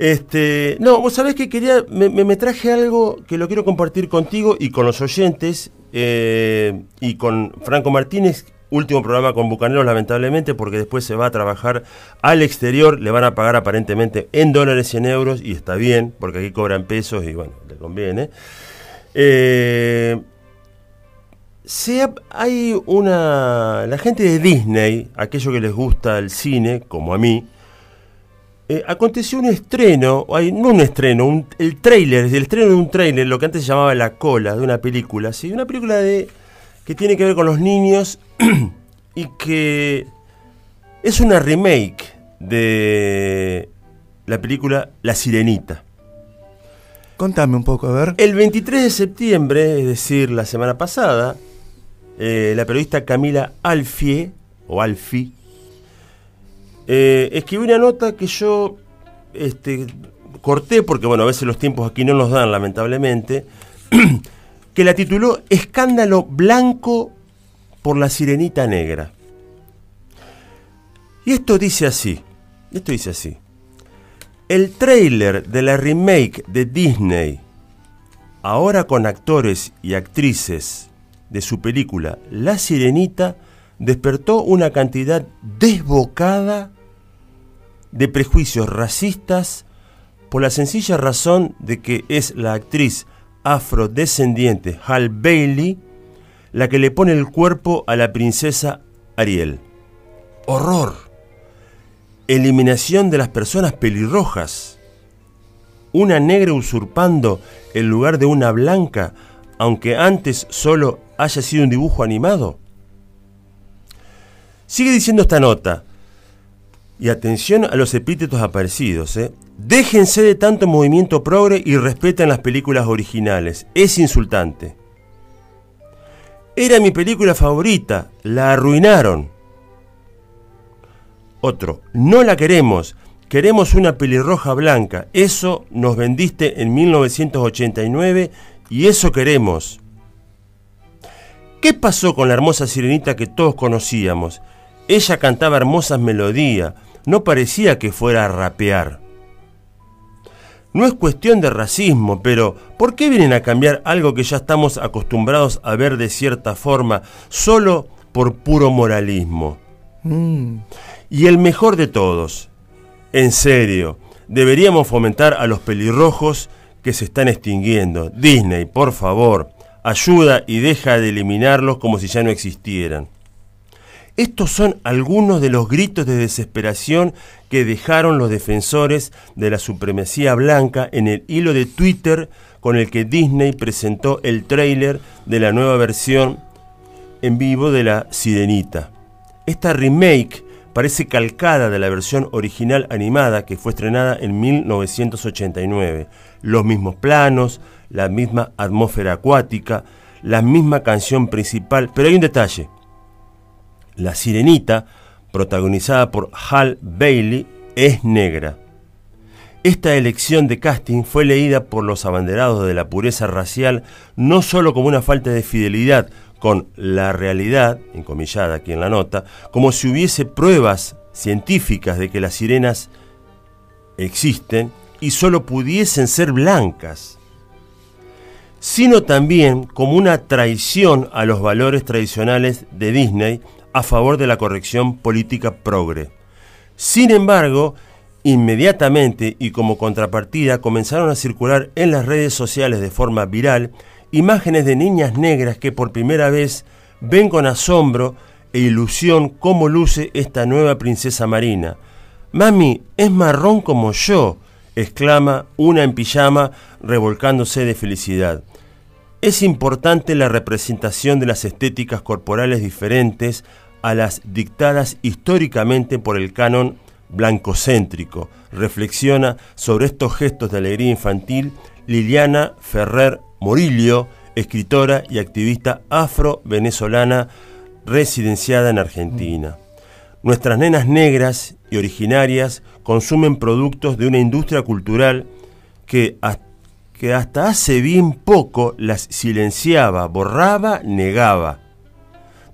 Este, no, vos sabés que quería, me, traje algo que lo quiero compartir contigo y con los oyentes eh, y con Franco Martínez. Último programa con Bucaneros, lamentablemente, porque después se va a trabajar al exterior. Le van a pagar aparentemente en dólares y en euros, y está bien, porque aquí cobran pesos y bueno, le conviene. Eh, hay una. La gente de Disney, aquellos que les gusta el cine, como a mí, eh, aconteció un estreno, hay, no un estreno, un- el tráiler, el estreno de un tráiler, lo que antes se llamaba la cola de una película, ¿sí? una película de que tiene que ver con los niños y que es una remake de la película La Sirenita. Contame un poco, a ver. El 23 de septiembre, es decir, la semana pasada, eh, la periodista Camila Alfie, o Alfi, eh, escribió una nota que yo este, corté, porque bueno, a veces los tiempos aquí no nos dan, lamentablemente, que la tituló Escándalo Blanco por la Sirenita Negra. Y esto dice así, esto dice así. El tráiler de la remake de Disney, ahora con actores y actrices de su película La Sirenita, despertó una cantidad desbocada de prejuicios racistas por la sencilla razón de que es la actriz afrodescendiente Hal Bailey la que le pone el cuerpo a la princesa Ariel. Horror eliminación de las personas pelirrojas. Una negra usurpando el lugar de una blanca, aunque antes solo haya sido un dibujo animado. Sigue diciendo esta nota. Y atención a los epítetos aparecidos. ¿eh? Déjense de tanto movimiento progre y respeten las películas originales. Es insultante. Era mi película favorita. La arruinaron. Otro, no la queremos, queremos una pelirroja blanca, eso nos vendiste en 1989 y eso queremos. ¿Qué pasó con la hermosa sirenita que todos conocíamos? Ella cantaba hermosas melodías, no parecía que fuera a rapear. No es cuestión de racismo, pero ¿por qué vienen a cambiar algo que ya estamos acostumbrados a ver de cierta forma solo por puro moralismo? Mm, Y el mejor de todos, en serio, deberíamos fomentar a los pelirrojos que se están extinguiendo. Disney, por favor, ayuda y deja de eliminarlos como si ya no existieran. Estos son algunos de los gritos de desesperación que dejaron los defensores de la supremacía blanca en el hilo de Twitter con el que Disney presentó el tráiler de la nueva versión en vivo de la Sirenita. Esta remake parece calcada de la versión original animada que fue estrenada en 1989. Los mismos planos, la misma atmósfera acuática, la misma canción principal, pero hay un detalle. La Sirenita, protagonizada por Hal Bailey, es negra. Esta elección de casting fue leída por los abanderados de la pureza racial no solo como una falta de fidelidad con la realidad, encomillada aquí en la nota, como si hubiese pruebas científicas de que las sirenas existen y solo pudiesen ser blancas, sino también como una traición a los valores tradicionales de Disney a favor de la corrección política progre. Sin embargo, inmediatamente y como contrapartida comenzaron a circular en las redes sociales de forma viral imágenes de niñas negras que por primera vez ven con asombro e ilusión cómo luce esta nueva princesa marina. Mami, es marrón como yo, exclama una en pijama revolcándose de felicidad. Es importante la representación de las estéticas corporales diferentes a las dictadas históricamente por el canon blancocéntrico. Reflexiona sobre estos gestos de alegría infantil Liliana Ferrer Morillo, escritora y activista afro-venezolana residenciada en Argentina. Nuestras nenas negras y originarias consumen productos de una industria cultural que, has- que hasta hace bien poco las silenciaba, borraba, negaba.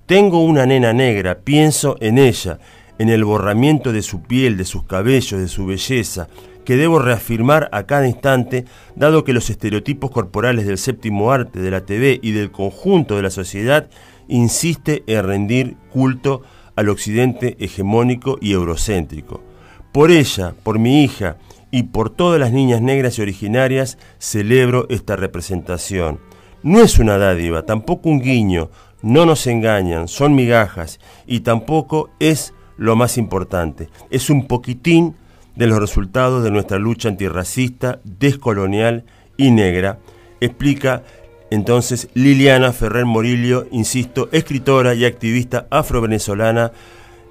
Tengo una nena negra, pienso en ella, en el borramiento de su piel, de sus cabellos, de su belleza, que debo reafirmar a cada instante, dado que los estereotipos corporales del séptimo arte, de la TV y del conjunto de la sociedad insiste en rendir culto al occidente hegemónico y eurocéntrico. Por ella, por mi hija y por todas las niñas negras y originarias celebro esta representación. No es una dádiva, tampoco un guiño, no nos engañan, son migajas y tampoco es lo más importante. Es un poquitín de los resultados de nuestra lucha antirracista, descolonial y negra, explica entonces Liliana Ferrer Morillo, insisto, escritora y activista afro-venezolana,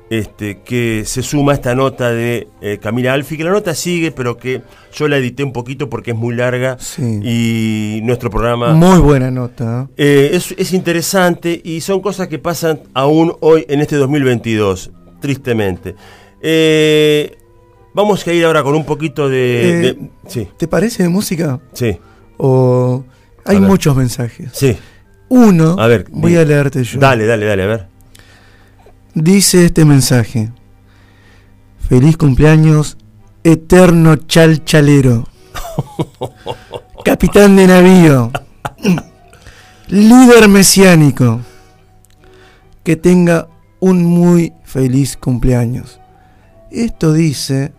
este, que se suma a esta nota de eh, Camila Alfi, que la nota sigue, pero que yo la edité un poquito porque es muy larga Sí. y nuestro programa Muy buena nota. ¿eh? eh, es, es interesante y son cosas que pasan aún hoy en este 2022, tristemente. Eh, vamos a ir ahora con un poquito de... De- sí, ¿Te parece de música? sí, O hay muchos mensajes. sí. Uno, A ver, voy a leerte yo. Dale, dale, dale, a ver. Dice este mensaje. Feliz cumpleaños, eterno chalchalero. Capitán de navío. Líder mesiánico. Que tenga un muy feliz cumpleaños. Esto dice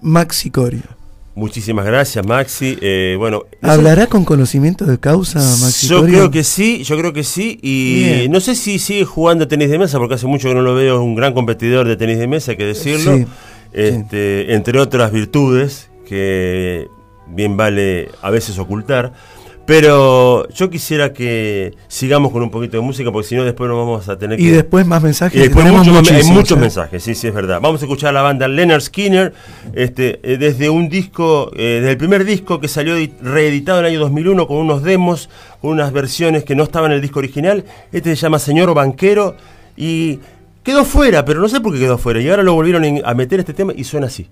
Maxi Corio. Muchísimas gracias, Maxi. Eh, bueno, eso- ¿Hablará con conocimiento de causa, Maxi Yo creo que sí, yo creo que sí. Y Bien. no sé si sigue jugando tenis de mesa, porque hace mucho que no lo veo, es un gran competidor de tenis de mesa, hay que decirlo. Sí, Este, Entre otras virtudes que bien vale a veces ocultar. Pero yo quisiera que sigamos con un poquito de música, porque si no después nos vamos a tener Y que... después más mensajes. Y después muchos- hay muchos ¿eh? mensajes, sí, sí, es verdad. Vamos a escuchar a la banda Leonard Skinner, este, eh, desde un disco, eh, desde el primer disco que salió edit- reeditado en el año 2001 con unos demos, con unas versiones que no estaban en el disco original. Este se llama Señor Banquero y quedó fuera, pero no sé por qué quedó fuera. Y ahora lo volvieron a meter este tema y suena así.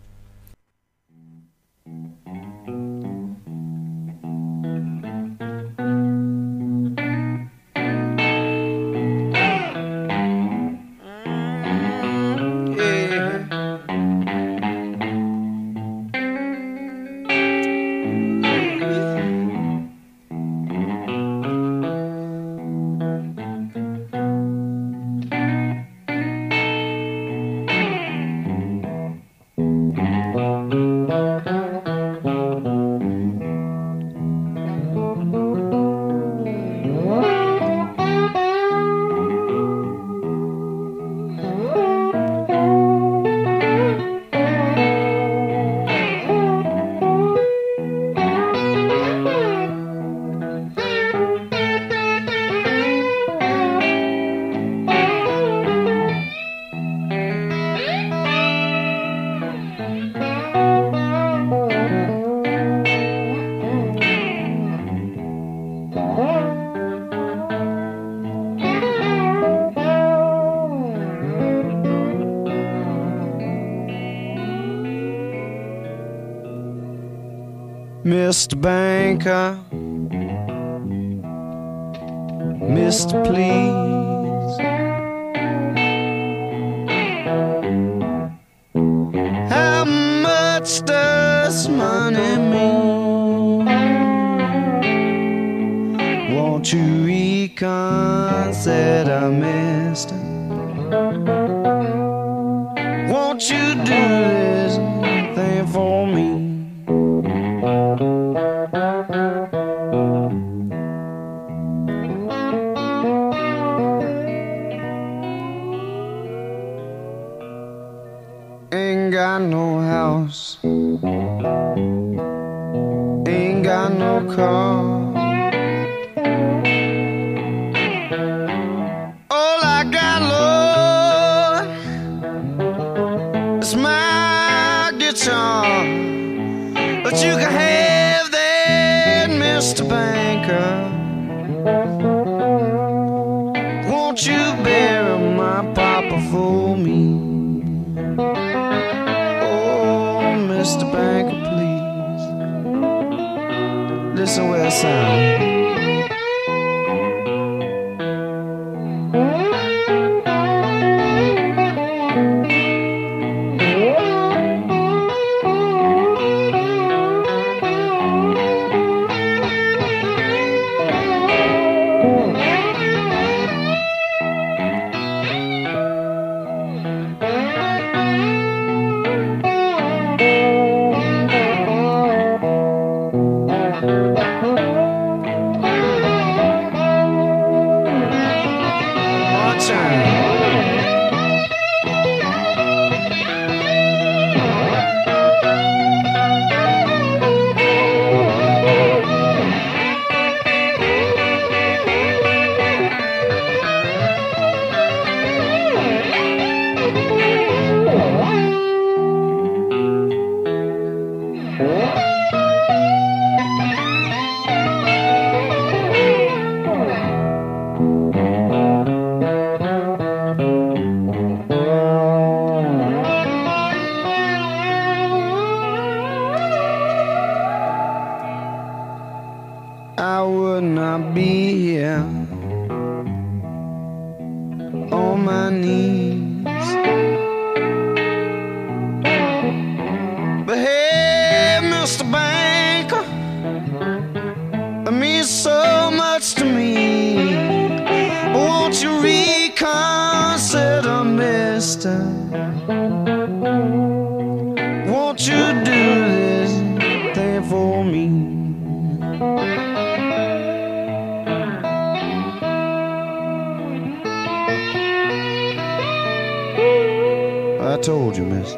Told you, miss.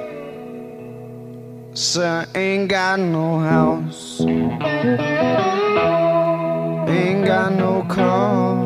Sir, ain't got no house. Ain't got no car.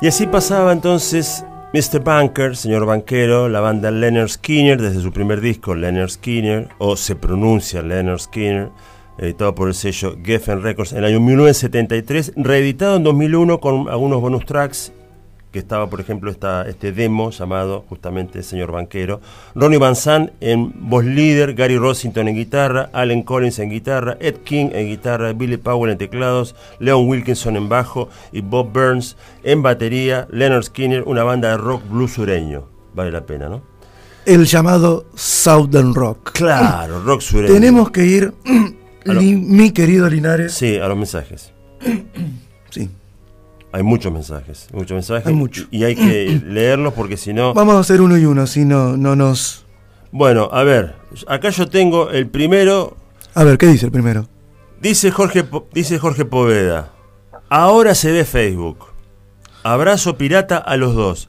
Y así pasaba entonces Mr. Banker, señor banquero, la banda Leonard Skinner, desde su primer disco, Leonard Skinner, o se pronuncia Leonard Skinner, editado por el sello Geffen Records en el año 1973, reeditado en 2001 con algunos bonus tracks, que estaba, por ejemplo, esta, este demo llamado justamente Señor Banquero, Ronnie Van Zandt en voz líder, Gary Rossington en guitarra, Allen Collins en guitarra, Ed King en guitarra, Billy Powell en teclados, Leon Wilkinson en bajo y Bob Burns en batería, Leonard Skinner, una banda de rock blues sureño. Vale la pena, ¿no? El llamado Southern Rock. Claro, rock sureño. Tenemos que ir, lo- mi querido Linares. Sí, a los mensajes. Hay muchos mensajes, muchos mensajes. Hay mucho. Y hay que leerlos porque si no... Vamos a hacer uno y uno, si no, no nos. Bueno, a ver, acá yo tengo el primero, A ver, ¿qué dice el primero? dice Jorge, dice Jorge Poveda, ahora se ve Facebook. Abrazo pirata a los dos.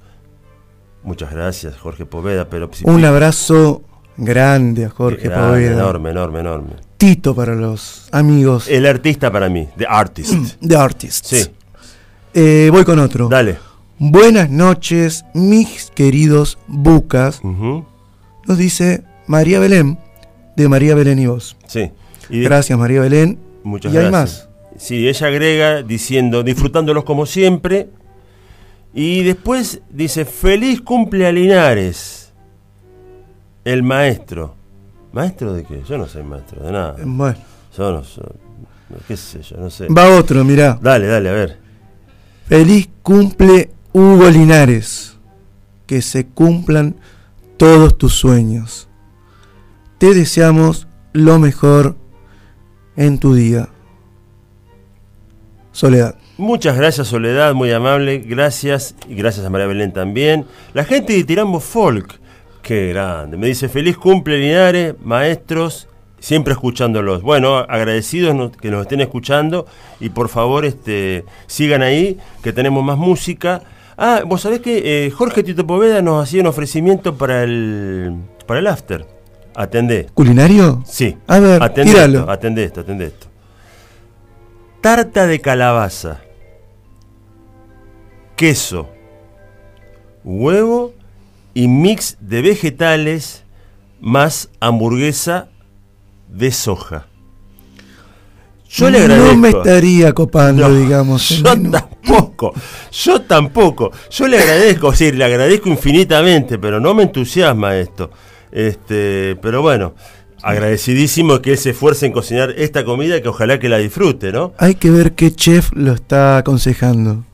Muchas gracias, Jorge Poveda, pero... si- Un abrazo grande a Jorge Grande, Poveda. Enorme, enorme, enorme. Tito para los amigos El artista para mí, The Artist. de Artists. Sí, Eh, voy con otro. dale. Buenas noches, mis queridos bucas. Nos dice María Belén, de María Belén y vos. Sí. Y Gracias, María Belén. Muchas y hay gracias. Sí, ella agrega diciendo, disfrutándolos como siempre. Y después dice, feliz cumple a Linares, el maestro. ¿Maestro de qué? Yo no soy maestro de nada. más. Bueno, Yo no soy, qué sé yo, no sé. va otro, mirá. Dale, dale, a ver. Feliz cumple Hugo Linares. Que se cumplan todos tus sueños. Te deseamos lo mejor en tu día. Soledad. Muchas gracias Soledad, muy amable, gracias y gracias a María Belén también. La gente de Tirambo Folk, qué grande, me dice feliz cumple Linares, maestros, siempre escuchándolos. Bueno, agradecidos que nos estén escuchando y por favor este, sigan ahí, que tenemos más música. Ah, vos sabés que eh, Jorge Tito Poveda nos hacía un ofrecimiento para el, para el after. Atendé. ¿Culinario? Sí. A ver, atendé tíralo. esto, atendé esto, atendé esto. Tarta de calabaza. Queso. Huevo y mix de vegetales más hamburguesa de soja. Yo le agradezco. No me estaría copando, No, digamos. Yo tampoco, yo tampoco. Yo le agradezco, sí, le agradezco infinitamente, pero no me entusiasma esto. Este, pero bueno, agradecidísimo que él se esfuerce en cocinar esta comida que ojalá que la disfrute, ¿no? Hay que ver qué chef lo está aconsejando.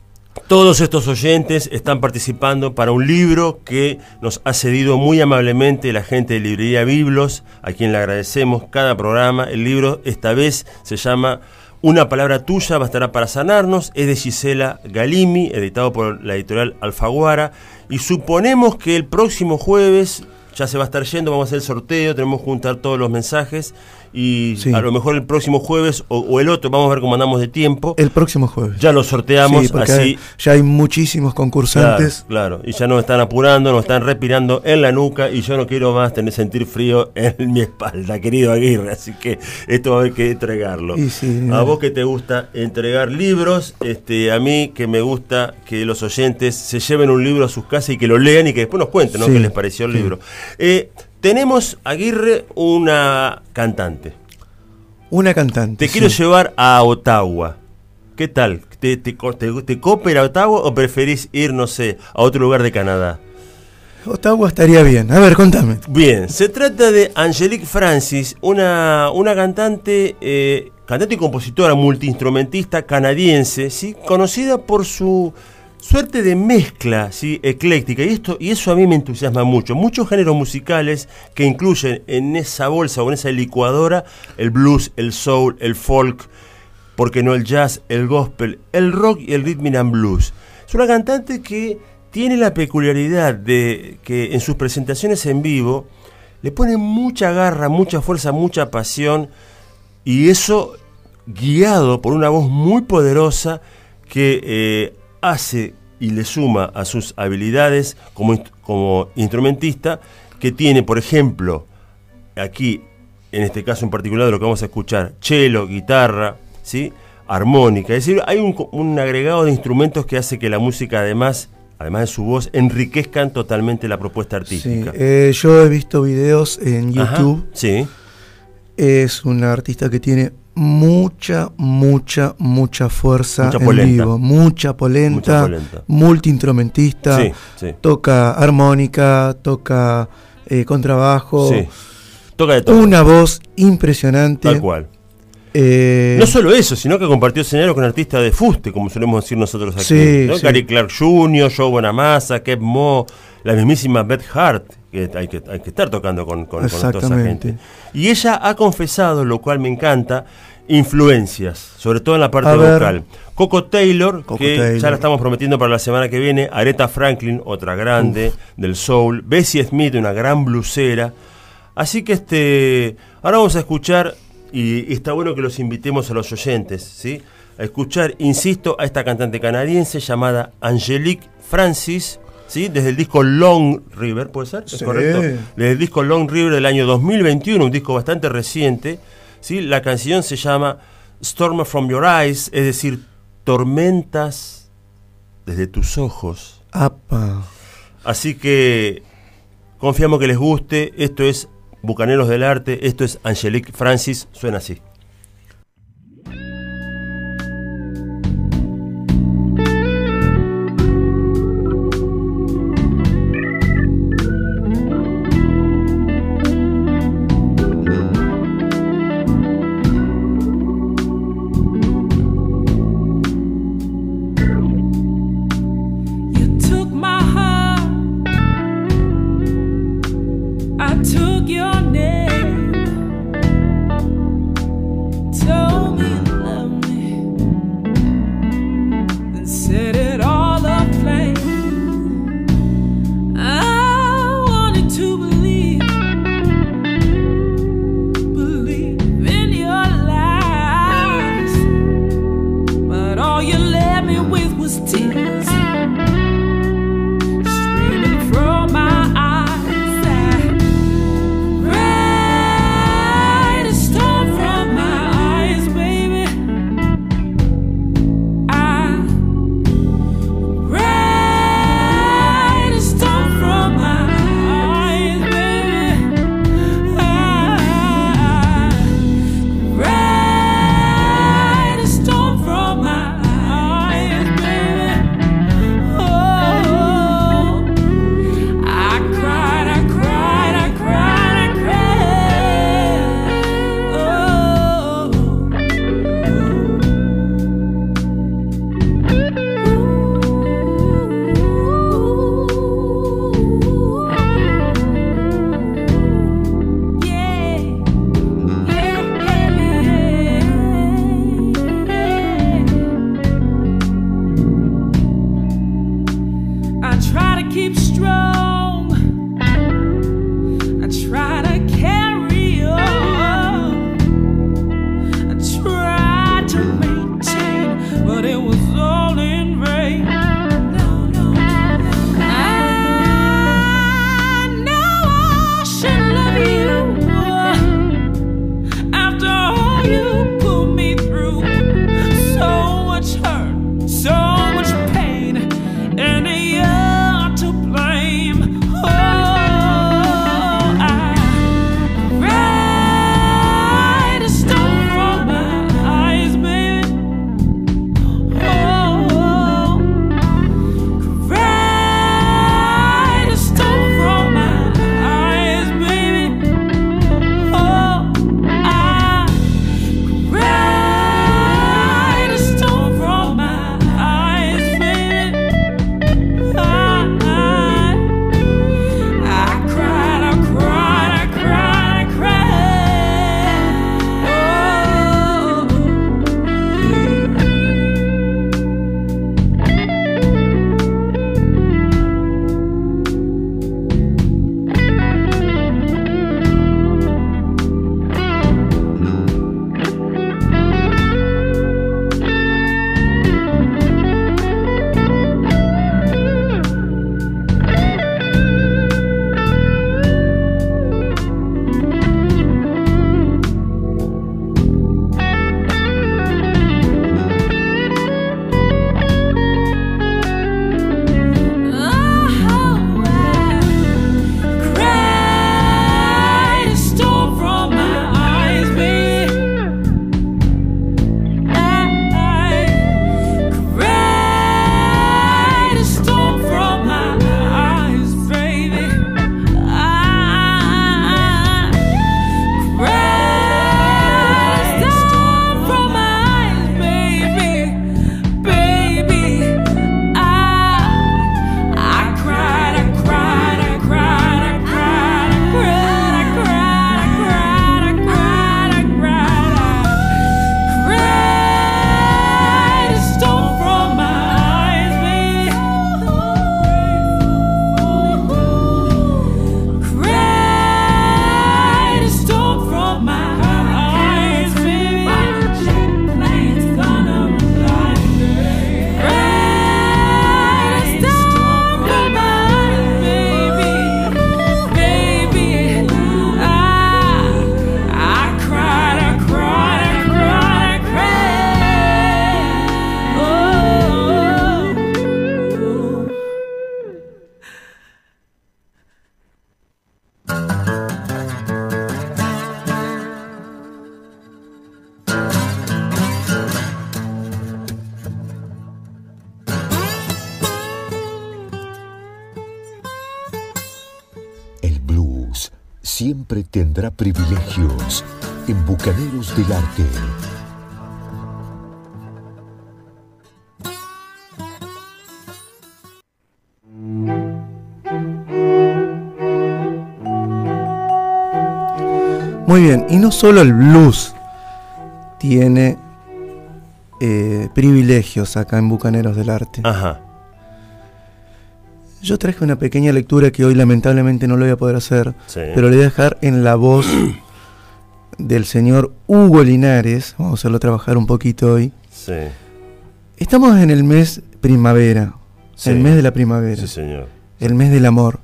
Todos estos oyentes están participando para un libro que nos ha cedido muy amablemente la gente de Librería Biblos, a quien le agradecemos cada programa. El libro esta vez se llama Una palabra tuya bastará para sanarnos, es de Gisela Galimi, editado por la editorial Alfaguara, y suponemos que el próximo jueves ya se va a estar yendo, vamos a hacer el sorteo, tenemos que juntar todos los mensajes y Sí. a lo mejor el próximo jueves o, o el otro, vamos a ver cómo andamos de tiempo. El próximo jueves. Ya lo sorteamos Sí, así. hay- ya hay muchísimos concursantes. Claro, claro, y ya nos están apurando, nos están respirando en la nuca y yo no quiero más tener sentir frío en mi espalda, querido Aguirre, así que esto va a haber que entregarlo. Y sí, a vos que te gusta entregar libros, este, a mí que me gusta que los oyentes se lleven un libro a sus casas y que lo lean y que después nos cuenten ¿no? Qué les pareció el libro. Eh, tenemos, Aguirre, una cantante. Una cantante. Te quiero llevar a Ottawa. ¿Qué tal? ¿Te, te, te, te copa ir a Ottawa o preferís ir, no sé, a otro lugar de Canadá? Ottawa estaría bien. A ver, contame. Bien, se trata de Angelique Francis, una, una cantante, eh, cantante y compositora multiinstrumentista canadiense, ¿sí? conocida por su suerte de mezcla ¿sí? ecléctica. Y, esto, y eso a mí me entusiasma mucho. Muchos géneros musicales que incluyen en esa bolsa o en esa licuadora el blues, el soul, el folk, porque no el jazz, el gospel, el rock y el rhythm and blues. Es una cantante que tiene la peculiaridad de que en sus presentaciones en vivo le pone mucha garra, mucha fuerza, mucha pasión y eso guiado por una voz muy poderosa que eh, hace y le suma a sus habilidades como, como instrumentista que tiene, por ejemplo, aquí, en este caso en particular de lo que vamos a escuchar, cello, guitarra, ¿sí? armónica. Es decir, hay un, agregado de instrumentos que hace que la música, además, además de su voz, enriquezcan totalmente la propuesta Sí, artística. eh, yo he visto videos en Ajá, YouTube. Sí, Es una artista que tiene mucha, mucha, mucha fuerza Mucha en polenta. vivo. Mucha polenta. Mucha polenta. Multiinstrumentista. sí, sí. Toca armónica, toca eh, contrabajo. sí. Toca de todo. Una voz impresionante. Tal cual. Eh, No solo eso, sino que compartió escenario con artistas de fuste, como solemos decir nosotros aquí. Sí, ¿no? Gary Clark Jr., Joe Bonamassa, Kev Mo, la mismísima Beth Hart, que hay que, hay que estar tocando con, con, con toda esa gente. Y ella ha confesado, lo cual me encanta, influencias, sobre todo en la parte A ver. vocal. Coco Taylor, Coco que Taylor. ya la estamos prometiendo para la semana que viene, Aretha Franklin, otra grande del soul, Bessie Smith, una gran blusera. Así que este, ahora vamos a escuchar, y está bueno que los invitemos a los oyentes, ¿sí? A escuchar, insisto, a esta cantante canadiense llamada Angelique Francis, ¿sí? Desde el disco Long River, ¿puede ser? ¿Es Sí. correcto? Desde el disco Long River del año 2021, un disco bastante reciente, ¿sí? La canción se llama Storm from Your Eyes, es decir, tormentas desde tus ojos. apa. Así que confiamos que les guste. Esto es Bucaneros del Arte. Esto es Angelique Francis. Suena así. Tendrá privilegios en Bucaneros del Arte. Muy bien, y no solo el blues tiene eh, privilegios acá en Bucaneros del Arte. Ajá. Yo traje una pequeña lectura que hoy lamentablemente no lo voy a poder hacer, Sí. pero le voy a dejar en la voz del señor Hugo Linares. Vamos a hacerlo trabajar un poquito hoy. Sí. Estamos en el mes primavera, Sí. el mes de la primavera, Sí, señor. el mes del amor.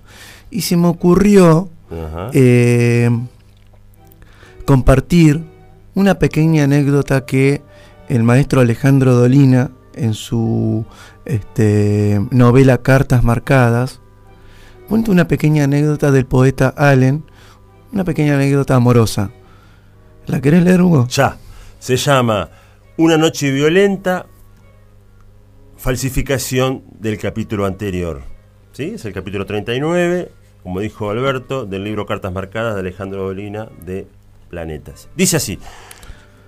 Y se me ocurrió eh, compartir una pequeña anécdota que el maestro Alejandro Dolina en su este, novela Cartas Marcadas cuenta una pequeña anécdota del poeta Allen, una pequeña anécdota amorosa. ¿La querés leer, Hugo? Ya. Se llama Una noche violenta, falsificación del capítulo anterior. ¿Sí? Es el capítulo 39, como dijo Alberto, del libro Cartas Marcadas de Alejandro Dolina de Planetas. Dice así.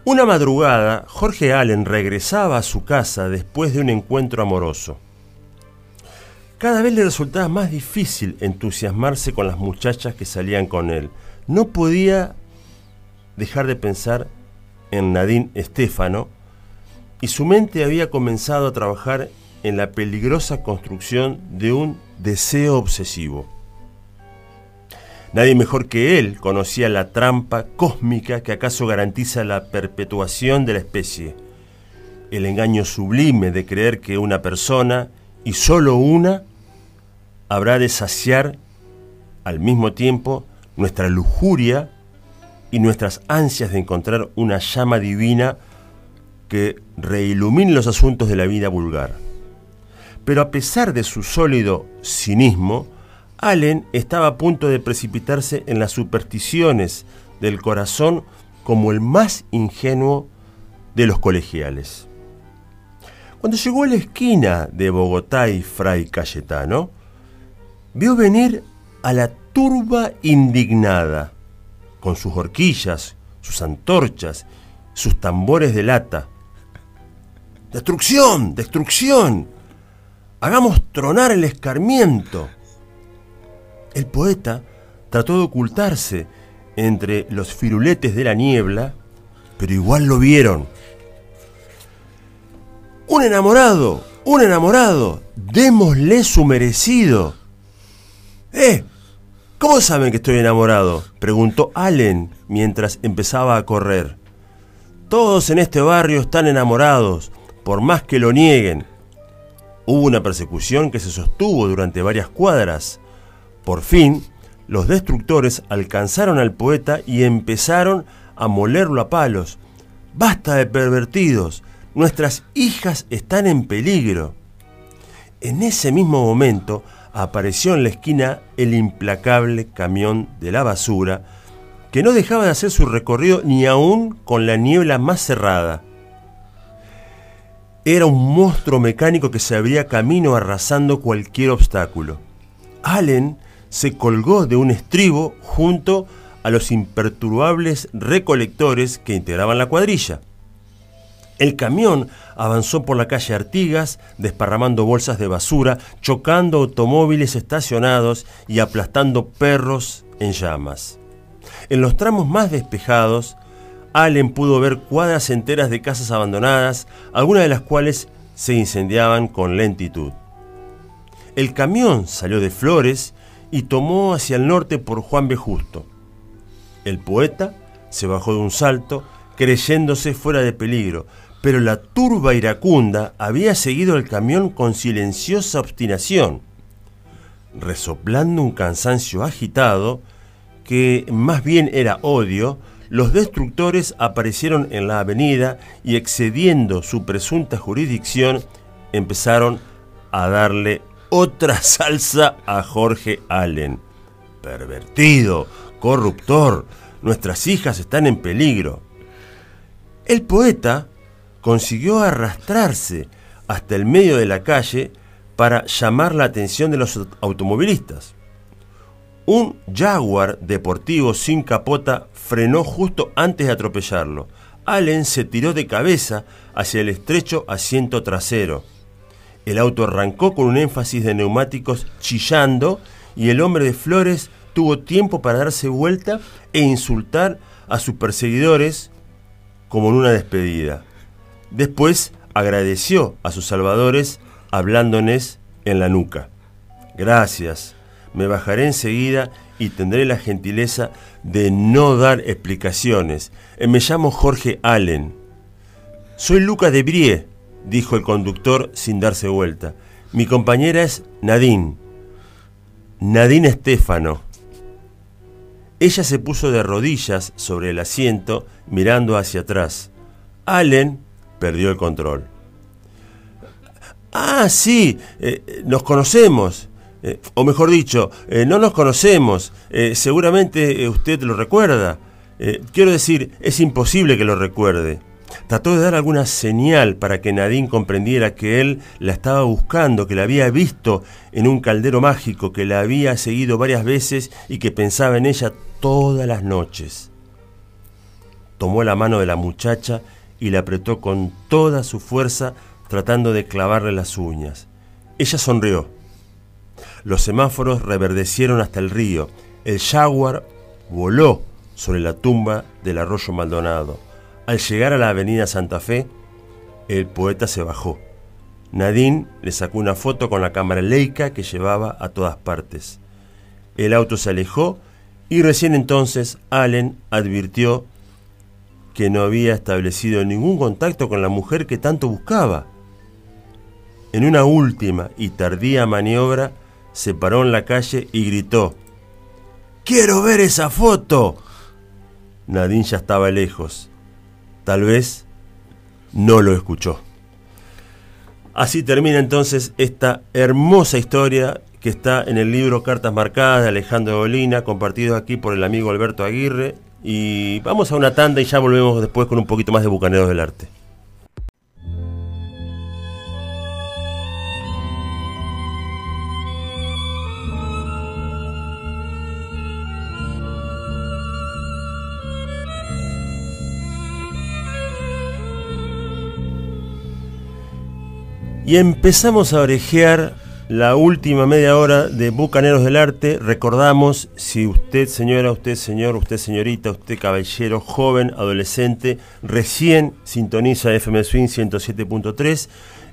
Una madrugada, Jorge Allen regresaba a su casa después de un encuentro amoroso. Cada vez le resultaba más difícil entusiasmarse con las muchachas que salían con él. No podía dejar de pensar en Nadine Estefano y su mente había comenzado a trabajar en la peligrosa construcción de un deseo obsesivo. Nadie mejor que él conocía la trampa cósmica que acaso garantiza la perpetuación de la especie. El engaño sublime de creer que una persona, y sólo una, habrá de saciar al mismo tiempo nuestra lujuria y nuestras ansias de encontrar una llama divina que reilumine los asuntos de la vida vulgar. Pero a pesar de su sólido cinismo, Allen estaba a punto de precipitarse en las supersticiones del corazón como el más ingenuo de los colegiales. Cuando llegó a la esquina de Bogotá y Fray Cayetano, vio venir a la turba indignada, con sus horquillas, sus antorchas, sus tambores de lata. ¡Destrucción! ¡Destrucción! Hagamos tronar el escarmiento. El poeta trató de ocultarse entre los firuletes de la niebla, pero igual lo vieron. Un enamorado, un enamorado, démosle su merecido. ¡Eh! ¿Cómo saben que estoy enamorado? preguntó Allen mientras empezaba a correr. Todos en este barrio están enamorados, por más que lo nieguen. Hubo una persecución que se sostuvo durante varias cuadras. Por fin, los destructores alcanzaron al poeta y empezaron a molerlo a palos. ¡Basta de pervertidos! Nuestras hijas están en peligro. En ese mismo momento apareció en la esquina el implacable camión de la basura, que no dejaba de hacer su recorrido ni aún con la niebla más cerrada. Era un monstruo mecánico que se abría camino arrasando cualquier obstáculo. Allen se colgó de un estribo junto a los imperturbables recolectores que integraban la cuadrilla. El camión avanzó por la calle Artigas, desparramando bolsas de basura, chocando automóviles estacionados y aplastando perros en llamas. En los tramos más despejados, Allen pudo ver cuadras enteras de casas abandonadas, algunas de las cuales se incendiaban con lentitud. El camión salió de Flores y tomó hacia el norte por Juan B. Justo. El poeta se bajó de un salto, creyéndose fuera de peligro, pero la turba iracunda había seguido el camión con silenciosa obstinación, resoplando un cansancio agitado que más bien era odio, los destructores aparecieron en la avenida y excediendo su presunta jurisdicción, empezaron a darle otra salsa a Jorge Allen. Pervertido, corruptor, nuestras hijas están en peligro. El poeta consiguió arrastrarse hasta el medio de la calle para llamar la atención de los automovilistas. Un Jaguar deportivo sin capota frenó justo antes de atropellarlo. Allen se tiró de cabeza hacia el estrecho asiento trasero. El auto arrancó con un énfasis de neumáticos chillando y el hombre de Flores tuvo tiempo para darse vuelta e insultar a sus perseguidores como en una despedida. Después agradeció a sus salvadores hablándoles en la nuca. Gracias, me bajaré enseguida y tendré la gentileza de no dar explicaciones. Eh, Me llamo Jorge Allen. Soy Luca de Brie, dijo el conductor sin darse vuelta. Mi compañera es Nadine. Nadine Estefano. Ella se puso de rodillas sobre el asiento mirando hacia atrás. Allen perdió el control. Ah, sí, eh, nos conocemos. Eh, o mejor dicho, eh, no nos conocemos. Seguramente usted lo recuerda. Quiero decir, es imposible que lo recuerde. Trató de dar alguna señal para que Nadine comprendiera que él la estaba buscando, que la había visto en un caldero mágico, que la había seguido varias veces y que pensaba en ella todas las noches. Tomó la mano de la muchacha y la apretó con toda su fuerza tratando de clavarle las uñas. Ella sonrió. Los semáforos reverdecieron hasta el río. El jaguar voló sobre la tumba del arroyo Maldonado. Al llegar a la avenida Santa Fe, el poeta se bajó. Nadine le sacó una foto con la cámara Leica que llevaba a todas partes. El auto se alejó y recién entonces Allen advirtió que no había establecido ningún contacto con la mujer que tanto buscaba. En una última y tardía maniobra, se paró en la calle y gritó, ¡Quiero ver esa foto! Nadine ya estaba lejos. Tal vez no lo escuchó. Así termina entonces esta hermosa historia que está en el libro Cartas Marcadas de Alejandro Dolina, compartido aquí por el amigo Alberto Aguirre. Y vamos a una tanda y ya volvemos después con un poquito más de Bucaneros del Arte. Y empezamos a orejear la última media hora de Bucaneros del Arte. Recordamos, si usted señora, usted señor, usted señorita, usted caballero, joven, adolescente, recién sintoniza FM Swing 107.3.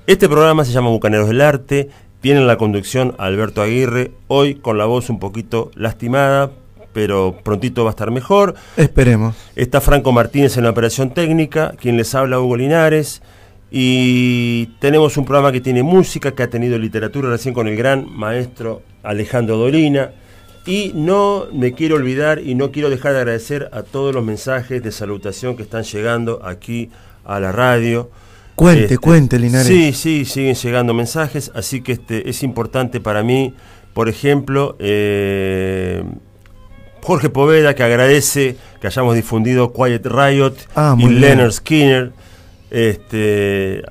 Este programa se llama Bucaneros del Arte. Tiene en la conducción Alberto Aguirre, hoy con la voz un poquito lastimada, pero prontito va a estar mejor. Esperemos. Está Franco Martínez en la operación técnica, quien les habla Hugo Linares. Y tenemos un programa que tiene música, que ha tenido literatura recién con el gran maestro Alejandro Dolina. Y no me quiero olvidar y no quiero dejar de agradecer a todos los mensajes de salutación que están llegando aquí a la radio. Cuente, Este, cuente, Linares. Sí, sí, siguen llegando mensajes, así que este es importante para mí, por ejemplo, eh, Jorge Poveda, que agradece que hayamos difundido Quiet Riot Ah, y bien. Leonard Skinner. Este,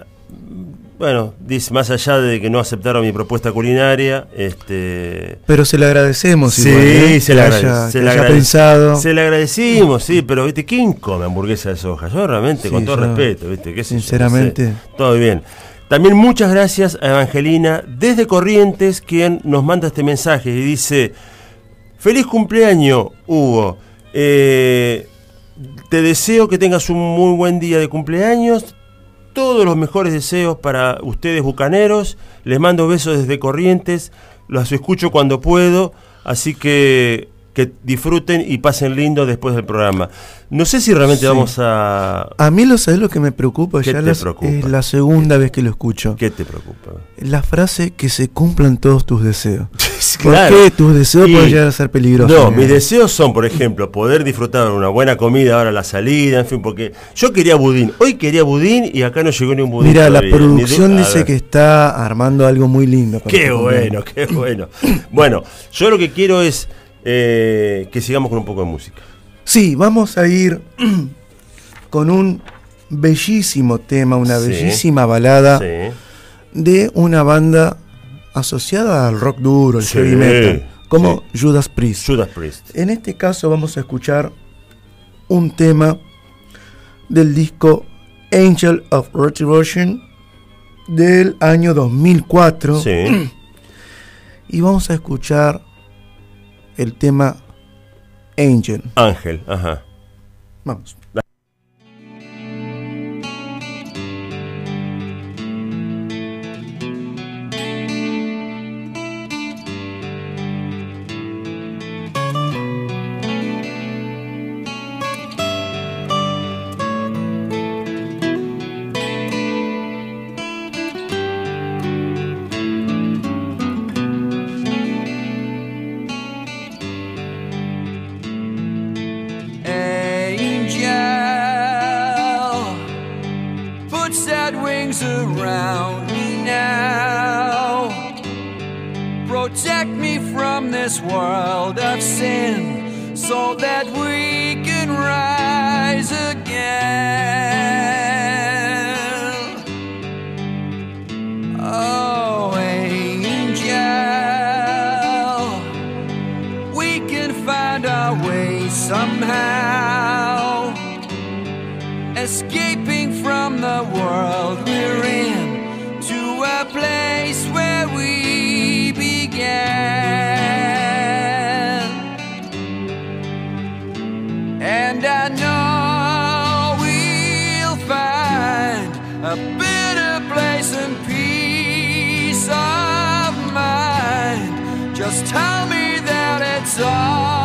bueno, dice, más allá de que no aceptaron mi propuesta culinaria, este, Pero se le agradecemos. Sí, igual, ¿eh? se le, haya, agrade- se que le haya agrade- pensado. Se le agradecimos, sí, pero ¿viste? ¿quién come hamburguesa de soja? Yo realmente, Sí, con todo respeto, ¿viste? ¿Qué sé yo? No sé. sinceramente. Todo bien. También muchas gracias a Evangelina desde Corrientes, quien nos manda este mensaje y dice: Feliz cumpleaños, Hugo. Eh, te deseo que tengas un muy buen día de cumpleaños. Todos los mejores deseos para ustedes bucaneros. Les mando besos desde Corrientes. Los escucho cuando puedo. Así que que disfruten y pasen lindo después del programa. No sé si realmente Sí. vamos a... A mí lo sabes lo que me preocupa, ¿Qué ya te las- preocupa? es la segunda vez que lo escucho. ¿Qué te preocupa? La frase que se cumplan todos tus deseos. Claro. Porque tus deseos Y- pueden llegar a ser peligrosos. No, mis deseos son, por ejemplo, poder disfrutar de una buena comida ahora la salida, en fin, porque yo quería budín. Hoy quería budín y acá no llegó ni un budín. Mira, la producción dice que está armando algo muy lindo. Qué tu bueno, qué bueno. Bueno, yo lo que quiero es eh, que sigamos con un poco de música. Sí, vamos a ir con un bellísimo tema, una Sí. bellísima balada Sí. de una banda asociada al rock duro, al Sí. heavy metal. como Judas Priest. Judas Priest. En este caso vamos a escuchar un tema del disco Angel of Retribution del año 2004 Sí. y vamos a escuchar el tema Angel. Ángel, ajá. Vamos. A better place and peace of mind. Just tell me that it's all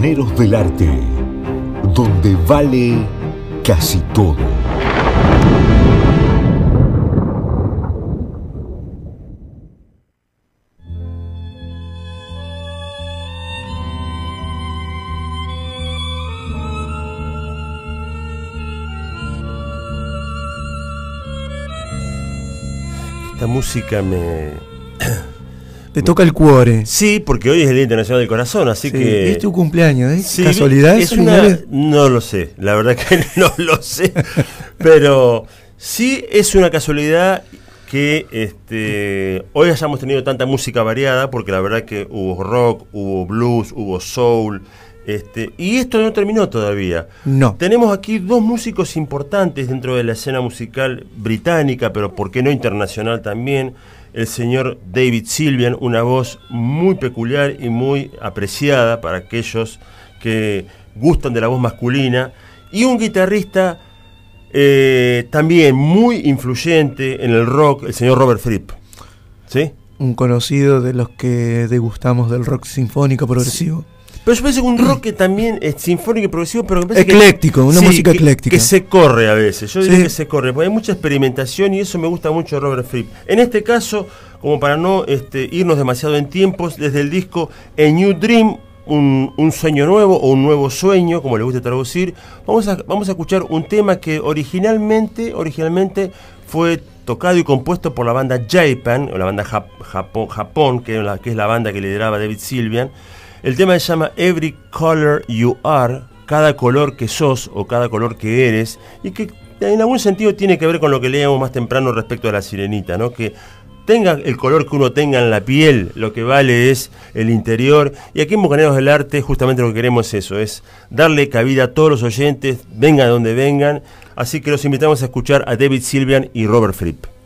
Del Arte, donde vale casi todo. Esta música me, te toca el cuore. Sí, porque hoy es el Día Internacional del Corazón, así Sí, que... Es tu cumpleaños, ¿eh? Sí, ¿Casualidad? es una-? No lo sé, la verdad que no lo sé. Pero sí es una casualidad que este, hoy hayamos tenido tanta música variada, porque la verdad que hubo rock, hubo blues, hubo soul, este, y esto no terminó todavía. No. Tenemos aquí dos músicos importantes dentro de la escena musical británica, pero por qué no internacional también. El señor David Sylvian, una voz muy peculiar y muy apreciada para aquellos que gustan de la voz masculina. Y un guitarrista eh, también muy influyente en el rock, el señor Robert Fripp. ¿Sí? Un conocido de los que degustamos del rock sinfónico progresivo. Pero yo pienso que un rock que también es sinfónico y progresivo, pero que me parece que- Ecléctico, una música que- ecléctica. Que se corre a veces. Yo diría Sí. que se corre, porque hay mucha experimentación y eso me gusta mucho de Robert Fripp. En este caso, como para no este, irnos demasiado en tiempos, desde el disco A New Dream, un, un sueño nuevo o un nuevo sueño, como le gusta traducir, vamos a, vamos a escuchar un tema que originalmente, originalmente fue tocado y compuesto por la banda Japan, o la banda Jap- Japón, Japón que, es la, que es la banda que lideraba David Sylvian. El tema se llama Every Color You Are, cada color que sos o cada color que eres, y que en algún sentido tiene que ver con lo que leíamos más temprano respecto a la sirenita, ¿no? Que tenga el color que uno tenga en la piel, lo que vale es el interior. Y aquí en Bucaneros del Arte justamente lo que queremos es eso, es darle cabida a todos los oyentes, vengan de donde vengan. Así que los invitamos a escuchar a David Sylvian y Robert Fripp.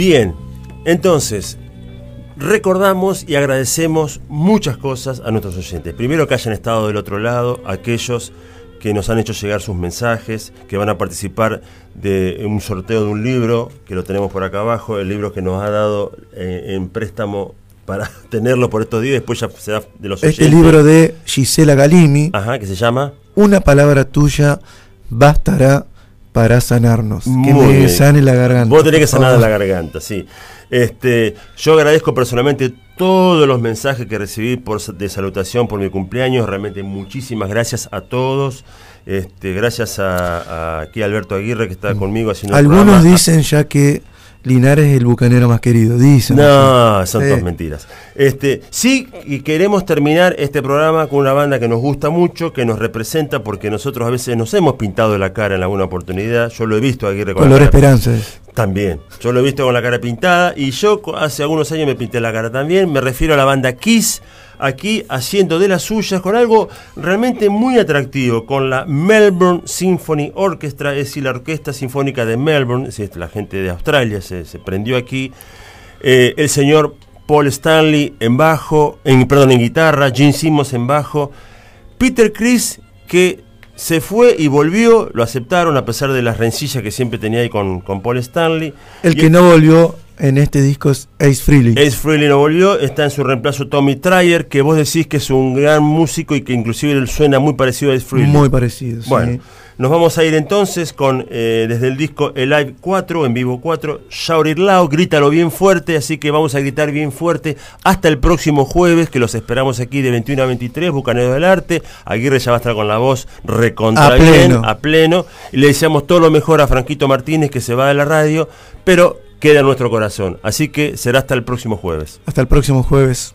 Bien, entonces, recordamos y agradecemos muchas cosas a nuestros oyentes. Primero que hayan estado del otro lado, aquellos que nos han hecho llegar sus mensajes, que van a participar de un sorteo de un libro, que lo tenemos por acá abajo, el libro que nos ha dado eh, en préstamo para tenerlo por estos días, después ya se da de los Este oyentes. libro de Gisela Galimi, Ajá, que se llama Una palabra tuya bastará para sanarnos. que Muy me bien. sane la garganta. Vos tenés que sanar la garganta, sí. Este, yo agradezco personalmente todos los mensajes que recibí por, de salutación por mi cumpleaños. Realmente muchísimas gracias a todos. Este, gracias a, a aquí Alberto Aguirre que está conmigo haciendo Algunos dicen ya que Linares es el bucanero más querido. Dicen. No, son Sí. todas mentiras. Este, sí, y queremos terminar este programa con una banda que nos gusta mucho, que nos representa, porque nosotros a veces nos hemos pintado la cara en alguna oportunidad. Yo lo he visto a Aguirre con Color cara- Esperanza. es. También. Yo lo he visto con la cara pintada y yo hace algunos años me pinté la cara también. Me refiero a la banda Kiss, aquí haciendo de las suyas con algo realmente muy atractivo, con la Melbourne Symphony Orchestra, es decir, la Orquesta Sinfónica de Melbourne, es decir, la gente de Australia se, se prendió aquí. Eh, el señor Paul Stanley en bajo, en, perdón, en guitarra, Gene Simmons en bajo, Peter Chris que se fue y volvió, lo aceptaron a pesar de las rencillas que siempre tenía ahí con, con Paul Stanley. El Y que no volvió en este disco es Ace Frehley. Ace Frehley no volvió, está en su reemplazo Tommy Tryer, que vos decís que es un gran músico y que inclusive él suena muy parecido a Ace Frehley. Muy parecido. sí. Bueno, nos vamos a ir entonces con eh, desde el disco El Live 4, en vivo 4, Shout It Loud, grítalo bien fuerte, así que vamos a gritar bien fuerte hasta el próximo jueves, que los esperamos aquí de 21 a 23, Bucanero del Arte. Aguirre ya va a estar con la voz recontra A bien, pleno. a pleno, y le deseamos todo lo mejor a Franquito Martínez, que se va de la radio, pero queda en nuestro corazón. Así que será hasta el próximo jueves. Hasta el próximo jueves.